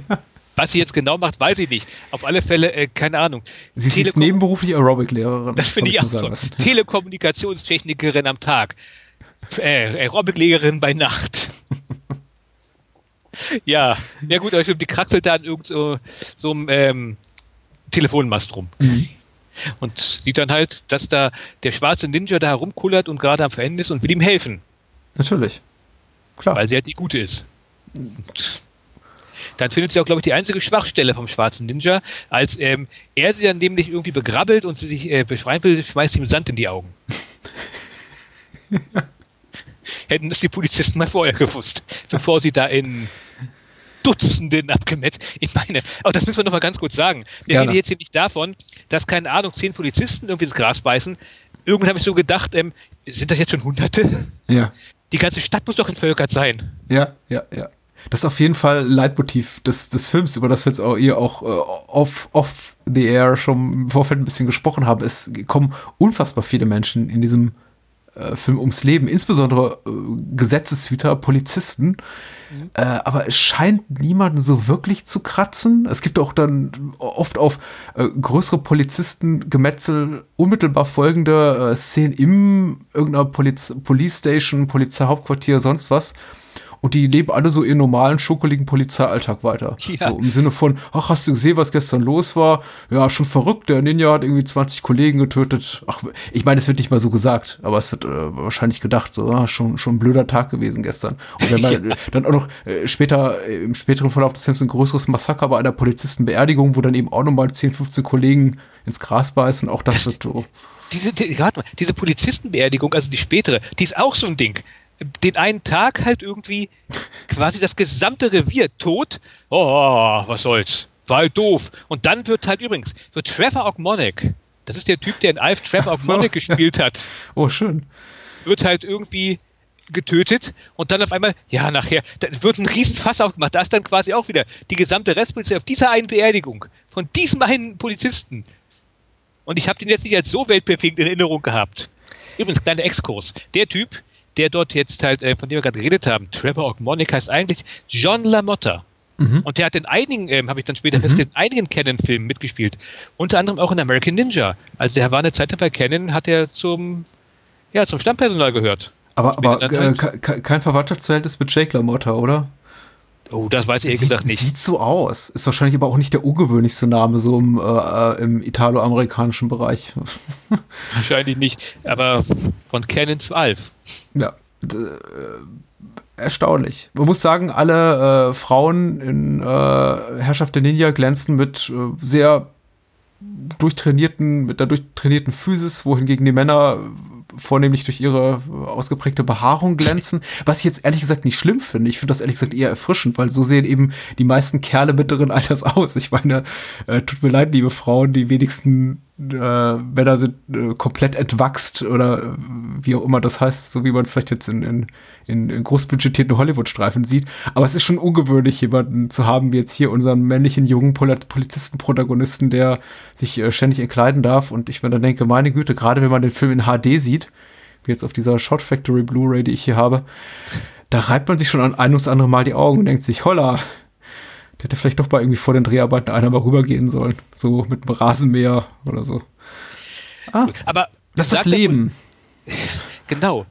Was sie jetzt genau macht, weiß ich nicht. Auf alle Fälle, äh, keine Ahnung. Sie Telekom ist nebenberuflich Aerobic-Lehrerin. Das finde ich auch so. Telekommunikationstechnikerin am Tag. Äh, Aerobic-Lehrerin bei Nacht. ja, ja gut, aber die kraxelt da an irgendeinem so, so ähm, Telefonmast rum. Mhm. Und sieht dann halt, dass da der schwarze Ninja da herumkullert und gerade am Verenden ist und will ihm helfen. Natürlich. Klar. Weil sie halt die Gute ist. Und dann findet sie auch, glaube ich, die einzige Schwachstelle vom schwarzen Ninja, als ähm, er sie dann nämlich irgendwie begrabbelt und sie sich äh, will, schmeißt ihm Sand in die Augen. Hätten das die Polizisten mal vorher gewusst, bevor sie da in Dutzenden abgemetzt. Ich meine, aber das müssen wir noch mal ganz kurz sagen. Wir Gerne. reden jetzt hier nicht davon, dass, keine Ahnung, zehn Polizisten irgendwie das Gras beißen. Irgendwann habe ich so gedacht, ähm, sind das jetzt schon Hunderte? Ja. Die ganze Stadt muss doch entvölkert sein. Ja, ja, ja. Das ist auf jeden Fall Leitmotiv des, des Films, über das wir jetzt auch, ihr auch äh, off, off the air schon im Vorfeld ein bisschen gesprochen haben. Es kommen unfassbar viele Menschen in diesem äh, Film ums Leben, insbesondere äh, Gesetzeshüter, Polizisten. Mhm. Äh, aber es scheint niemanden so wirklich zu kratzen. Es gibt auch dann oft auf äh, größere Polizistengemetzel unmittelbar folgende äh, Szenen im irgendeiner Poliz Police Station, Polizeihauptquartier, sonst was und die leben alle so ihren normalen, schokoligen Polizeialltag weiter. Ja. So im Sinne von, ach, hast du gesehen, was gestern los war? Ja, schon verrückt, der Ninja hat irgendwie 20 Kollegen getötet. Ach, ich meine, es wird nicht mal so gesagt, aber es wird äh, wahrscheinlich gedacht, so, ah, schon, schon ein blöder Tag gewesen gestern. Und wenn man ja. dann auch noch äh, später, äh, im späteren Verlauf des Films ein größeres Massaker bei einer Polizistenbeerdigung, wo dann eben auch nochmal 10, 15 Kollegen ins Gras beißen, auch das wird so. Diese, die, mal, diese Polizistenbeerdigung, also die spätere, die ist auch so ein Ding den einen Tag halt irgendwie quasi das gesamte Revier tot. Oh, was soll's. War halt doof. Und dann wird halt übrigens, wird Trevor Ogmonic, das ist der Typ, der in Alf Trevor so. Ogmonic gespielt hat. Oh, schön. Wird halt irgendwie getötet und dann auf einmal, ja, nachher, da wird ein Riesenfass aufgemacht. Da ist dann quasi auch wieder die gesamte Restpolizei auf dieser einen Beerdigung von diesem einen Polizisten. Und ich habe den jetzt nicht als so weltbefähigt in Erinnerung gehabt. Übrigens, kleiner Exkurs. Der Typ, der dort jetzt halt, äh, von dem wir gerade geredet haben, Trevor Ogmonic heißt eigentlich John LaMotta. Mhm. Und der hat in einigen, ähm, habe ich dann später mhm. festgestellt, in einigen Canon-Filmen mitgespielt. Unter anderem auch in American Ninja. Also der war eine Zeit lang bei Canon, hat er zum, ja, zum Stammpersonal gehört. Aber, aber äh, halt kein Verwandtschaftsverhältnis mit Jake LaMotta, oder? Oh, das weiß ich ehrlich gesagt nicht. Sieht so aus. Ist wahrscheinlich aber auch nicht der ungewöhnlichste Name so im, äh, im italo-amerikanischen Bereich. Wahrscheinlich nicht, aber von Canon zu Alf. Ja, äh, erstaunlich. Man muss sagen, alle äh, Frauen in äh, Herrschaft der Ninja glänzen mit äh, sehr durchtrainierten, mit der durchtrainierten Physis, wohingegen die Männer vornehmlich durch ihre ausgeprägte Behaarung glänzen, was ich jetzt ehrlich gesagt nicht schlimm finde. Ich finde das ehrlich gesagt eher erfrischend, weil so sehen eben die meisten Kerle mittleren Alters aus. Ich meine, äh, tut mir leid, liebe Frauen, die wenigsten Männer sind äh, komplett entwachst oder äh, wie auch immer das heißt, so wie man es vielleicht jetzt in, in, in, großbudgetierten Hollywood-Streifen sieht. Aber es ist schon ungewöhnlich, jemanden zu haben, wie jetzt hier unseren männlichen jungen Polizisten-Protagonisten, der sich äh, ständig entkleiden darf. Und ich mir dann denke, meine Güte, gerade wenn man den Film in HD sieht, wie jetzt auf dieser Shot Factory Blu-ray, die ich hier habe, da reibt man sich schon an ein ums andere Mal die Augen und denkt sich, holla, der hätte vielleicht doch mal irgendwie vor den Dreharbeiten einer mal rübergehen sollen. So mit einem Rasenmäher oder so. Ah, aber das ist das Leben. genau.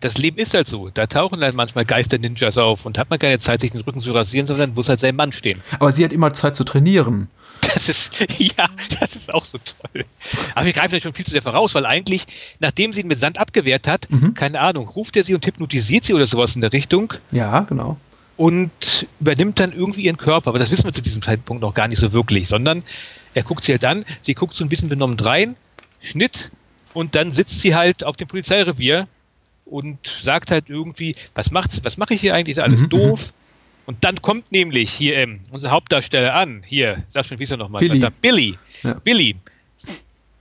Das Leben ist halt so. Da tauchen dann manchmal Geister-Ninjas auf und hat man keine Zeit, sich den Rücken zu rasieren, sondern muss halt sein Mann stehen. Aber sie hat immer Zeit zu trainieren. Das ist, ja, das ist auch so toll. Aber wir greifen ja schon viel zu sehr voraus, weil eigentlich, nachdem sie ihn mit Sand abgewehrt hat, mhm. keine Ahnung, ruft er sie und hypnotisiert sie oder sowas in der Richtung. Ja, genau und übernimmt dann irgendwie ihren Körper. Aber das wissen wir zu diesem Zeitpunkt noch gar nicht so wirklich, sondern er guckt sie halt an, sie guckt so ein bisschen benommen rein, Schnitt und dann sitzt sie halt auf dem Polizeirevier und sagt halt irgendwie, was macht's, was mache ich hier eigentlich, ist alles mhm, mhm. doof. Und dann kommt nämlich hier ähm, unser Hauptdarsteller an. Hier, sag schon, wie ist er nochmal? Billy. Billy. Ja. Billy.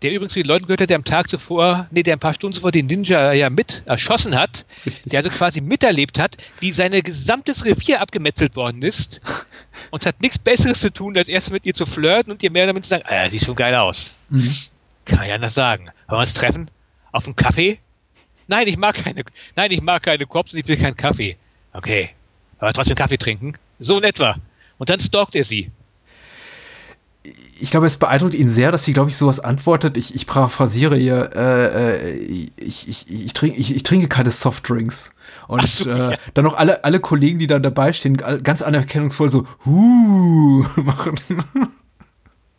Der übrigens zu den Leuten gehört hat, der am Tag zuvor, nee, der ein paar Stunden zuvor den Ninja ja mit erschossen hat. Richtig. Der also quasi miterlebt hat, wie sein gesamtes Revier abgemetzelt worden ist. und hat nichts Besseres zu tun, als erst mit ihr zu flirten und ihr mehr damit zu sagen, ah, sieht schon geil aus. Mhm. Kann ja anders sagen. Wollen wir uns treffen? Auf einen Kaffee? Nein, ich mag keine, nein, ich mag keine Cops und ich will keinen Kaffee. Okay. Aber trotzdem Kaffee trinken? So in etwa. Und dann stalkt er sie. Ich glaube, es beeindruckt ihn sehr, dass sie, glaube ich, sowas antwortet. Ich, ich paraphrasiere ihr, äh, äh, ich, ich, ich, trinke, ich, ich trinke keine Softdrinks. Und so, äh, ja. dann noch alle, alle Kollegen, die dann dabei stehen, ganz anerkennungsvoll so, huh, machen.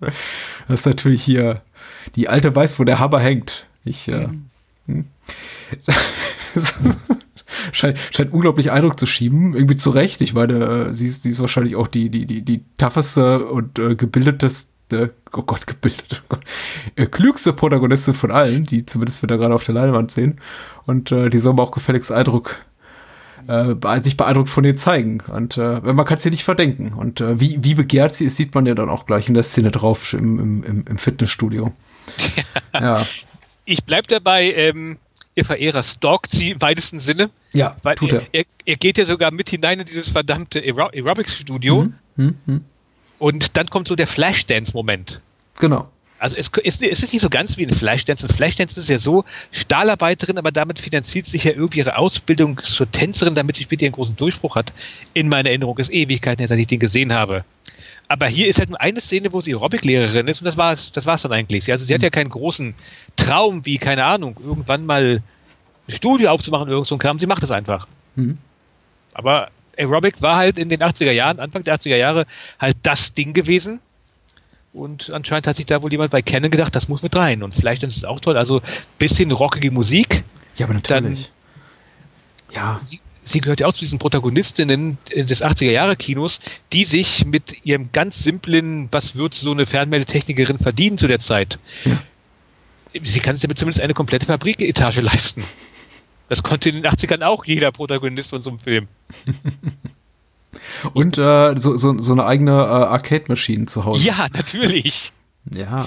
Das ist natürlich hier, die Alte weiß, wo der Hammer hängt. Ich, äh, hm. scheint, scheint unglaublich Eindruck zu schieben, irgendwie zu Recht. Ich meine, äh, sie ist, sie ist wahrscheinlich auch die, die, die, die tougheste und äh, gebildeteste, oh Gott, gebildete, oh Gott, äh, klügste Protagonistin von allen, die zumindest wir da gerade auf der Leinwand sehen. Und äh, die soll man auch gefälligst Eindruck, äh, sich beeindruckt von ihr zeigen. Und äh, man kann es ihr nicht verdenken. Und äh, wie, wie begehrt sie ist, sieht man ja dann auch gleich in der Szene drauf im, im, im, im Fitnessstudio. ja. Ich bleib dabei, ähm, ihr Verehrer stalkt sie im weitesten Sinne. Ja, Weil tut er, er. er, geht ja sogar mit hinein in dieses verdammte Aero Aerobics-Studio. Hm, hm. Und dann kommt so der Flashdance-Moment. Genau. Also es, es, es ist nicht so ganz wie ein Flashdance. Ein Flashdance ist ja so, Stahlarbeiterin, aber damit finanziert sich ja irgendwie ihre Ausbildung zur Tänzerin, damit sie später ihren großen Durchbruch hat. In meiner Erinnerung ist Ewigkeiten her, seit ich den gesehen habe. Aber hier ist halt nur eine Szene, wo sie Aerobic-Lehrerin ist und das war's, das war's dann eigentlich. Also sie hat ja keinen großen Traum, wie, keine Ahnung, irgendwann mal ein Studio aufzumachen, irgend so ein Kram. Sie macht es einfach. Hm. Aber Aerobic war halt in den 80er Jahren, Anfang der 80er Jahre, halt das Ding gewesen. Und anscheinend hat sich da wohl jemand bei Canon gedacht, das muss mit rein. Und vielleicht ist es auch toll. Also bisschen rockige Musik. Ja, aber natürlich. ja. Sie, gehört ja auch zu diesen Protagonistinnen des 80er Jahre Kinos, die sich mit ihrem ganz simplen, was wird so eine Fernmeldetechnikerin verdienen zu der Zeit. Ja. Sie kann sich damit zumindest eine komplette Fabriketage leisten. Das konnte in den 80ern auch jeder Protagonist von so einem Film. Und äh, so, so, so eine eigene äh, Arcade-Maschine zu Hause. Ja, natürlich. Ja.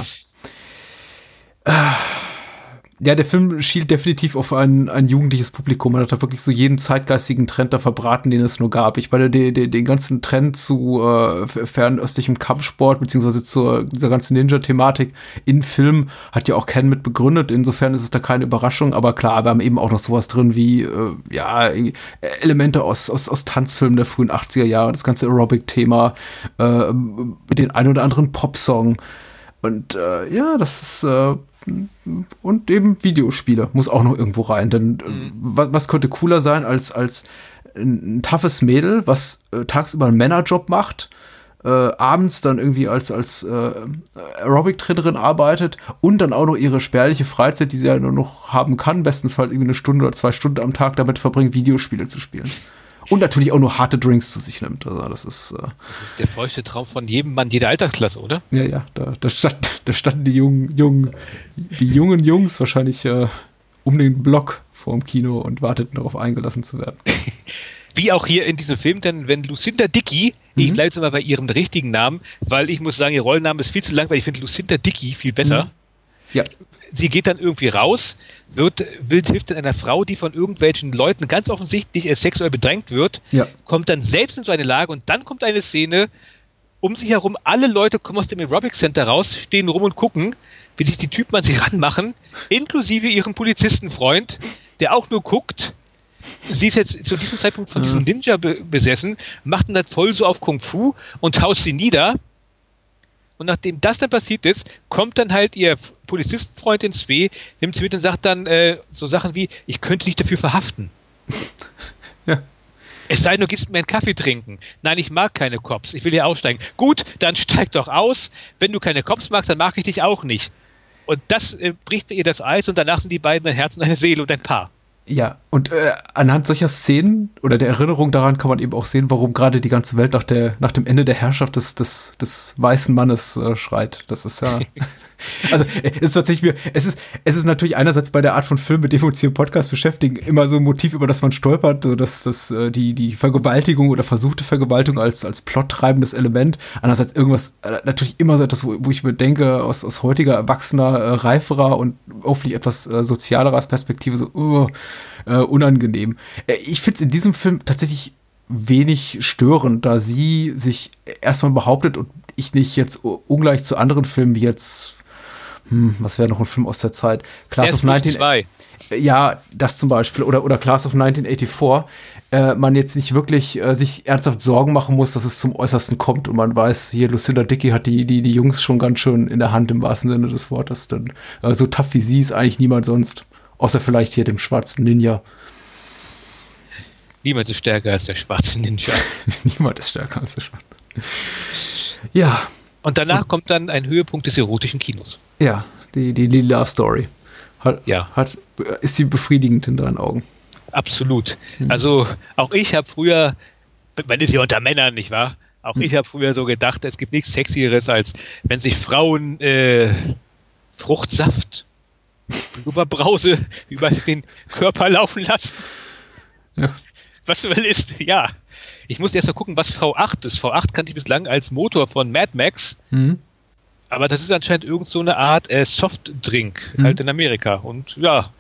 Äh, Ja, der Film schielt definitiv auf ein, ein jugendliches Publikum. Man hat da wirklich so jeden zeitgeistigen Trend da verbraten, den es nur gab. Ich meine, den, den, den ganzen Trend zu äh, fernöstlichem Kampfsport, beziehungsweise zur dieser ganzen Ninja-Thematik in Film hat ja auch Ken mit begründet. Insofern ist es da keine Überraschung. Aber klar, wir haben eben auch noch sowas drin wie, äh, ja, Elemente aus, aus, aus Tanzfilmen der frühen 80er Jahre, das ganze Aerobic-Thema, äh, den ein oder anderen Popsong. Und äh, ja, das ist äh, und eben Videospiele muss auch noch irgendwo rein. Denn mhm. was, was, könnte cooler sein als, als ein, ein toughes Mädel, was äh, tagsüber einen Männerjob macht, äh, abends dann irgendwie als, als äh, Aerobic-Trainerin arbeitet und dann auch noch ihre spärliche Freizeit, die sie ja nur noch haben kann, bestenfalls irgendwie eine Stunde oder zwei Stunden am Tag damit verbringt, Videospiele zu spielen. Und natürlich auch nur harte Drinks zu sich nimmt. Also das ist. Äh das ist der feuchte Traum von jedem Mann jeder Altersklasse, oder? Ja, ja. Da, da, stand, da standen die jungen, jungen, die jungen Jungs wahrscheinlich äh, um den Block vorm Kino und warteten darauf eingelassen zu werden. Wie auch hier in diesem Film, denn wenn Lucinda Dickey, mhm. ich bleibe jetzt mal bei ihrem richtigen Namen, weil ich muss sagen, ihr Rollenname ist viel zu lang, weil ich finde Lucinda Dickey viel besser. Mhm. Ja. Sie geht dann irgendwie raus, wird, will, hilft dann einer Frau, die von irgendwelchen Leuten ganz offensichtlich sexuell bedrängt wird, ja. kommt dann selbst in so eine Lage und dann kommt eine Szene, um sich herum, alle Leute kommen aus dem Aerobic Center raus, stehen rum und gucken, wie sich die Typen an sie ranmachen, inklusive ihren Polizistenfreund, der auch nur guckt. Sie ist jetzt zu diesem Zeitpunkt von diesem Ninja be besessen, macht dann das voll so auf Kung Fu und haut sie nieder. Und nachdem das dann passiert ist, kommt dann halt ihr Polizistenfreund ins W, nimmt sie mit und sagt dann äh, so Sachen wie, ich könnte dich dafür verhaften. Ja. Es sei denn, du gibst mir einen Kaffee trinken. Nein, ich mag keine Cops. Ich will hier aussteigen. Gut, dann steig doch aus. Wenn du keine Cops magst, dann mag ich dich auch nicht. Und das äh, bricht ihr das Eis und danach sind die beiden ein Herz und eine Seele und ein Paar. Ja, und äh, anhand solcher Szenen oder der Erinnerung daran kann man eben auch sehen, warum gerade die ganze Welt nach, der, nach dem Ende der Herrschaft des, des, des weißen Mannes äh, schreit. Das ist ja. also, es ist tatsächlich mir, es ist, es ist natürlich einerseits bei der Art von Film, mit dem wir uns hier im Podcast beschäftigen, immer so ein Motiv, über das man stolpert, so dass, dass äh, die, die Vergewaltigung oder versuchte Vergewaltigung als, als plottreibendes Element. Andererseits irgendwas, äh, natürlich immer so etwas, wo, wo ich mir denke, aus, aus heutiger, erwachsener, äh, reiferer und hoffentlich etwas äh, sozialerer Perspektive, so, uh, äh, unangenehm. Äh, ich finde es in diesem Film tatsächlich wenig störend, da sie sich erstmal behauptet und ich nicht jetzt ungleich zu anderen Filmen wie jetzt, hm, was wäre noch ein Film aus der Zeit? Class of 19. Ja, das zum Beispiel. Oder, oder Class of 1984. Äh, man jetzt nicht wirklich äh, sich ernsthaft Sorgen machen muss, dass es zum Äußersten kommt und man weiß, hier Lucinda Dickey hat die, die, die Jungs schon ganz schön in der Hand im wahrsten Sinne des Wortes. Denn äh, so tough wie sie ist eigentlich niemand sonst. Außer vielleicht hier dem schwarzen Ninja. Niemand ist stärker als der schwarze Ninja. Niemand ist stärker als der schwarze. Ja. Und danach Und, kommt dann ein Höhepunkt des erotischen Kinos. Ja, die, die, die Love Story. Hat, ja. Hat, ist sie befriedigend in deinen Augen? Absolut. Hm. Also auch ich habe früher, man ist ja unter Männern, nicht wahr? Auch hm. ich habe früher so gedacht, es gibt nichts Sexieres, als wenn sich Frauen äh, Fruchtsaft Blubberbrause über den Körper laufen lassen. Ja. Was will ist, ja. Ich musste erst mal gucken, was V8 ist. V8 kannte ich bislang als Motor von Mad Max. Mhm. Aber das ist anscheinend irgend so eine Art äh, Softdrink, mhm. halt in Amerika. Und ja,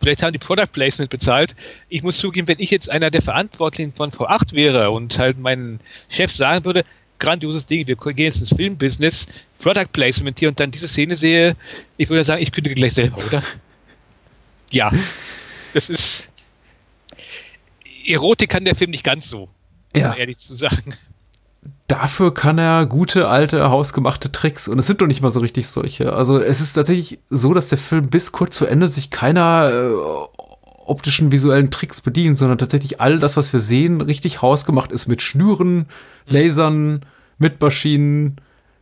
vielleicht haben die Product Placement bezahlt. Ich muss zugeben, wenn ich jetzt einer der Verantwortlichen von V8 wäre und halt meinen Chef sagen würde, grandioses Ding, wir gehen jetzt ins Filmbusiness, Product Placement hier und dann diese Szene sehe, ich würde sagen, ich kündige gleich selber, oder? Ja, das ist. Erotik kann der Film nicht ganz so, ja. ehrlich zu sagen. Dafür kann er gute, alte, hausgemachte Tricks. Und es sind doch nicht mal so richtig solche. Also es ist tatsächlich so, dass der Film bis kurz zu Ende sich keiner äh, optischen, visuellen Tricks bedient, sondern tatsächlich all das, was wir sehen, richtig hausgemacht ist mit Schnüren, Lasern, mit Maschinen,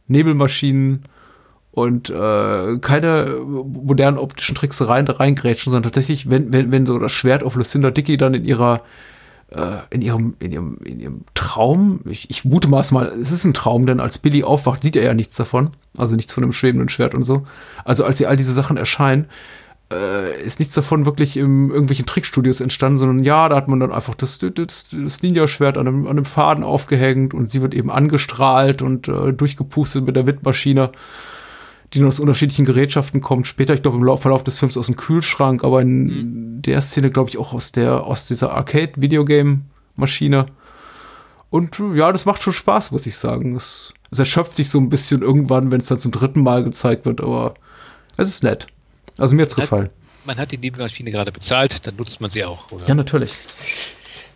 Nebelmaschinen und äh, keine modernen optischen Tricks rein, reingrätschen, sondern tatsächlich, wenn, wenn, wenn so das Schwert auf Lucinda Dickey dann in ihrer äh, in ihrem, in ihrem, in ihrem Traum, ich, ich mutmaß mal, es ist ein Traum, denn als Billy aufwacht, sieht er ja nichts davon, also nichts von einem schwebenden Schwert und so. Also als sie all diese Sachen erscheinen, äh, ist nichts davon wirklich in irgendwelchen Trickstudios entstanden, sondern ja, da hat man dann einfach das, das, das Ninja-Schwert an einem, an einem Faden aufgehängt und sie wird eben angestrahlt und äh, durchgepustet mit der Windmaschine, die nur aus unterschiedlichen Gerätschaften kommt. Später, ich glaube, im Verlauf des Films aus dem Kühlschrank, aber in mhm. der Szene, glaube ich, auch aus der, aus dieser Arcade-Videogame-Maschine. Und ja, das macht schon Spaß, muss ich sagen. Es, es erschöpft sich so ein bisschen irgendwann, wenn es dann zum dritten Mal gezeigt wird, aber es ist nett. Also mir hat's gefallen. Man hat die Nebelmaschine gerade bezahlt, dann nutzt man sie auch, oder? Ja, natürlich.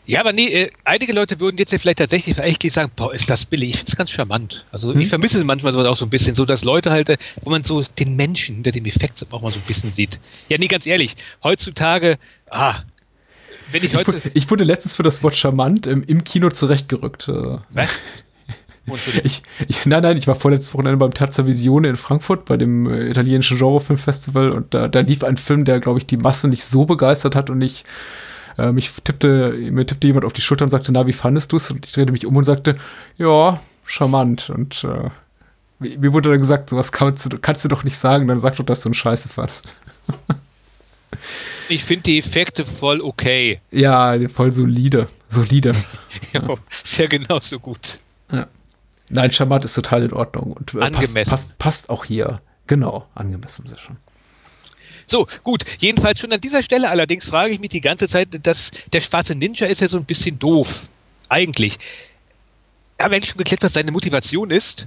Ja, aber nee, äh, einige Leute würden jetzt ja vielleicht tatsächlich eigentlich sagen, boah, ist das billig. Ich finde es ganz charmant. Also hm. ich vermisse es manchmal sowas auch so ein bisschen, so dass Leute halt, äh, wo man so den Menschen hinter dem Effekt auch mal so ein bisschen sieht. Ja, nee, ganz ehrlich, heutzutage, ah, wenn ich heute... Ich, ich wurde letztens für das Wort charmant im, im Kino zurechtgerückt. Äh. Was? Ich, ich, nein, nein, ich war vorletztes Wochenende beim Terza Visione in Frankfurt bei dem äh, italienischen Genrefilmfestival und da, da lief ein Film, der, glaube ich, die Masse nicht so begeistert hat und ich äh, mich tippte, mir tippte jemand auf die Schulter und sagte, na, wie fandest du es? Und ich drehte mich um und sagte, ja, charmant. Und äh, mir wurde dann gesagt, sowas kannst du, kannst du doch nicht sagen, dann sag doch, dass du einen Scheiße fandst. ich finde die Effekte voll okay. Ja, voll solide. Solide. ja, ja genauso gut. Ja. Nein, charmant ist total in Ordnung und äh, angemessen. Passt, passt, passt, auch hier. Genau, angemessen sehr schon. So, gut. Jedenfalls schon an dieser Stelle allerdings frage ich mich die ganze Zeit, dass der schwarze Ninja ist ja so ein bisschen doof. Eigentlich. Haben wir eigentlich schon geklärt, was seine Motivation ist?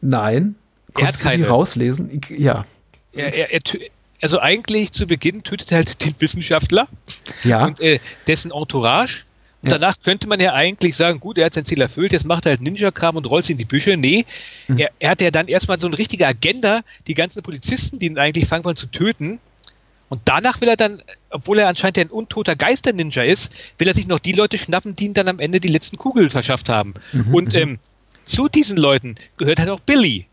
Nein. Konntest du sie rauslesen? Ja. Er, er, er, also eigentlich zu Beginn tötet er halt den Wissenschaftler ja. und äh, dessen Entourage und ja. danach könnte man ja eigentlich sagen, gut, er hat sein Ziel erfüllt, jetzt macht er halt Ninja-Kram und rollt sie in die Büsche. Nee, mhm. er, er hat ja dann erstmal so eine richtige Agenda, die ganzen Polizisten, die ihn eigentlich fangen wollen, zu töten. Und danach will er dann, obwohl er anscheinend ein untoter Geister-Ninja ist, will er sich noch die Leute schnappen, die ihm dann am Ende die letzten Kugeln verschafft haben. Mhm, und mhm. ähm, zu diesen Leuten gehört halt auch Billy.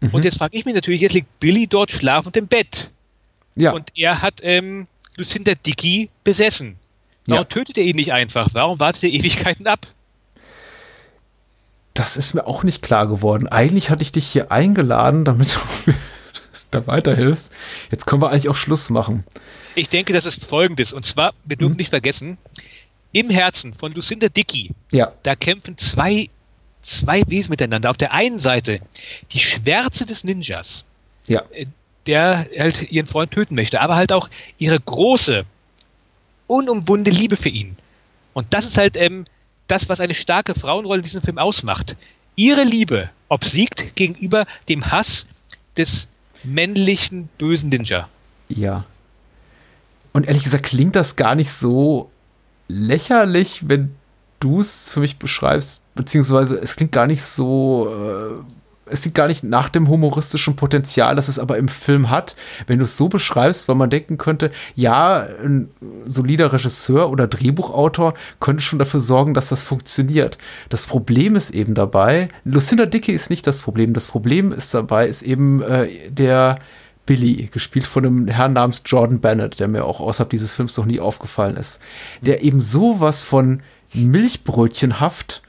Mhm. Und jetzt frage ich mich natürlich, jetzt liegt Billy dort schlafend im Bett. Ja. Und er hat ähm, Lucinda Dickey besessen? Warum ja. tötet er ihn nicht einfach? Warum wartet er Ewigkeiten ab? Das ist mir auch nicht klar geworden. Eigentlich hatte ich dich hier eingeladen, damit du mir da weiterhilfst. Jetzt können wir eigentlich auch Schluss machen. Ich denke, das ist folgendes. Und zwar, wir dürfen hm. nicht vergessen, im Herzen von Lucinda Dickey, ja. da kämpfen zwei, zwei Wesen miteinander. Auf der einen Seite die Schwärze des Ninjas, ja. Äh, der halt ihren Freund töten möchte, aber halt auch ihre große, unumwunde Liebe für ihn. Und das ist halt ähm, das, was eine starke Frauenrolle in diesem Film ausmacht. Ihre Liebe obsiegt gegenüber dem Hass des männlichen bösen Ninja. Ja. Und ehrlich gesagt klingt das gar nicht so lächerlich, wenn du es für mich beschreibst, beziehungsweise es klingt gar nicht so äh, es liegt gar nicht nach dem humoristischen Potenzial, das es aber im Film hat, wenn du es so beschreibst, weil man denken könnte, ja, ein solider Regisseur oder Drehbuchautor könnte schon dafür sorgen, dass das funktioniert. Das Problem ist eben dabei, Lucinda Dickey ist nicht das Problem. Das Problem ist dabei, ist eben äh, der Billy, gespielt von einem Herrn namens Jordan Bennett, der mir auch außerhalb dieses Films noch nie aufgefallen ist, der eben sowas von Milchbrötchenhaft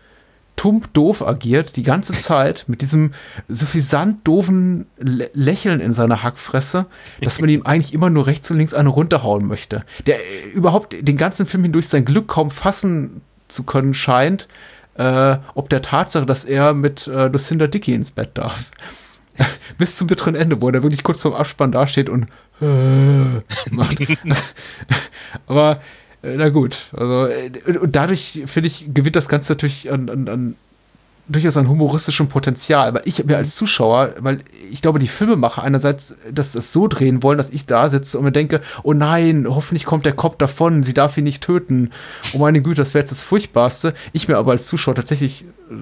tump doof agiert, die ganze Zeit, mit diesem suffisant doofen Lächeln in seiner Hackfresse, dass man ihm eigentlich immer nur rechts und links eine runterhauen möchte. Der äh, überhaupt den ganzen Film hindurch sein Glück kaum fassen zu können scheint, äh, ob der Tatsache, dass er mit äh, Lucinda Dickey ins Bett darf. Bis zum bitteren Ende, wo er wirklich kurz vorm Abspann dasteht und äh, macht. Aber na gut, also äh, und dadurch finde ich gewinnt das Ganze natürlich an, an, an durchaus an humoristischem Potenzial, aber ich mir als Zuschauer, weil ich glaube, die Filmemacher einerseits, dass das so drehen wollen, dass ich da sitze und mir denke, oh nein, hoffentlich kommt der Kopf davon, sie darf ihn nicht töten. Oh meine Güte, das wäre jetzt das Furchtbarste. Ich mir aber als Zuschauer tatsächlich äh,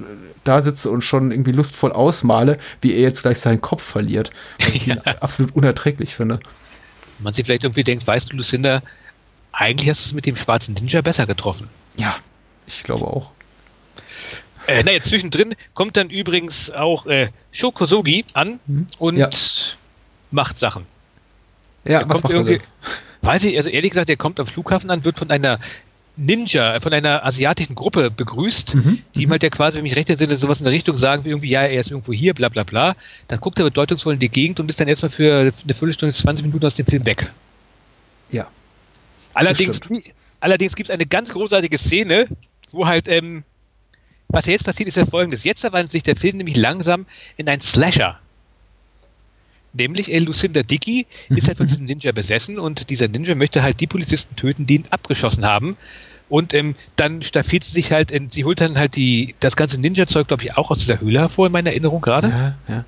da sitze und schon irgendwie lustvoll ausmale, wie er jetzt gleich seinen Kopf verliert, was ich ja. absolut unerträglich finde. Man sich vielleicht irgendwie denkt, weißt du, Lucinda, eigentlich hast du es mit dem schwarzen Ninja besser getroffen. Ja, ich glaube auch. Äh, naja, zwischendrin kommt dann übrigens auch äh, Shokosogi an mhm. und ja. macht Sachen. Ja, er was macht er denn? Weiß ich, also ehrlich gesagt, der kommt am Flughafen an, wird von einer Ninja, von einer asiatischen Gruppe begrüßt, mhm. die ihm mhm. halt ja quasi, wenn ich recht entsinne, sowas in der Richtung sagen, wie irgendwie, ja, er ist irgendwo hier, bla bla bla. Dann guckt er bedeutungsvoll in die Gegend und ist dann erstmal für eine Viertelstunde, 20 Minuten aus dem Film weg. Ja. Allerdings, allerdings gibt es eine ganz großartige Szene, wo halt, ähm, was jetzt passiert, ist ja folgendes. Jetzt verwandelt sich der Film nämlich langsam in ein Slasher. Nämlich äh, Lucinda Dickey ist halt von diesem Ninja besessen und dieser Ninja möchte halt die Polizisten töten, die ihn abgeschossen haben. Und ähm, dann staffiert sie sich halt, in, sie holt dann halt die, das ganze Ninja-Zeug, glaube ich, auch aus dieser Höhle hervor, in meiner Erinnerung gerade. Ja, ja.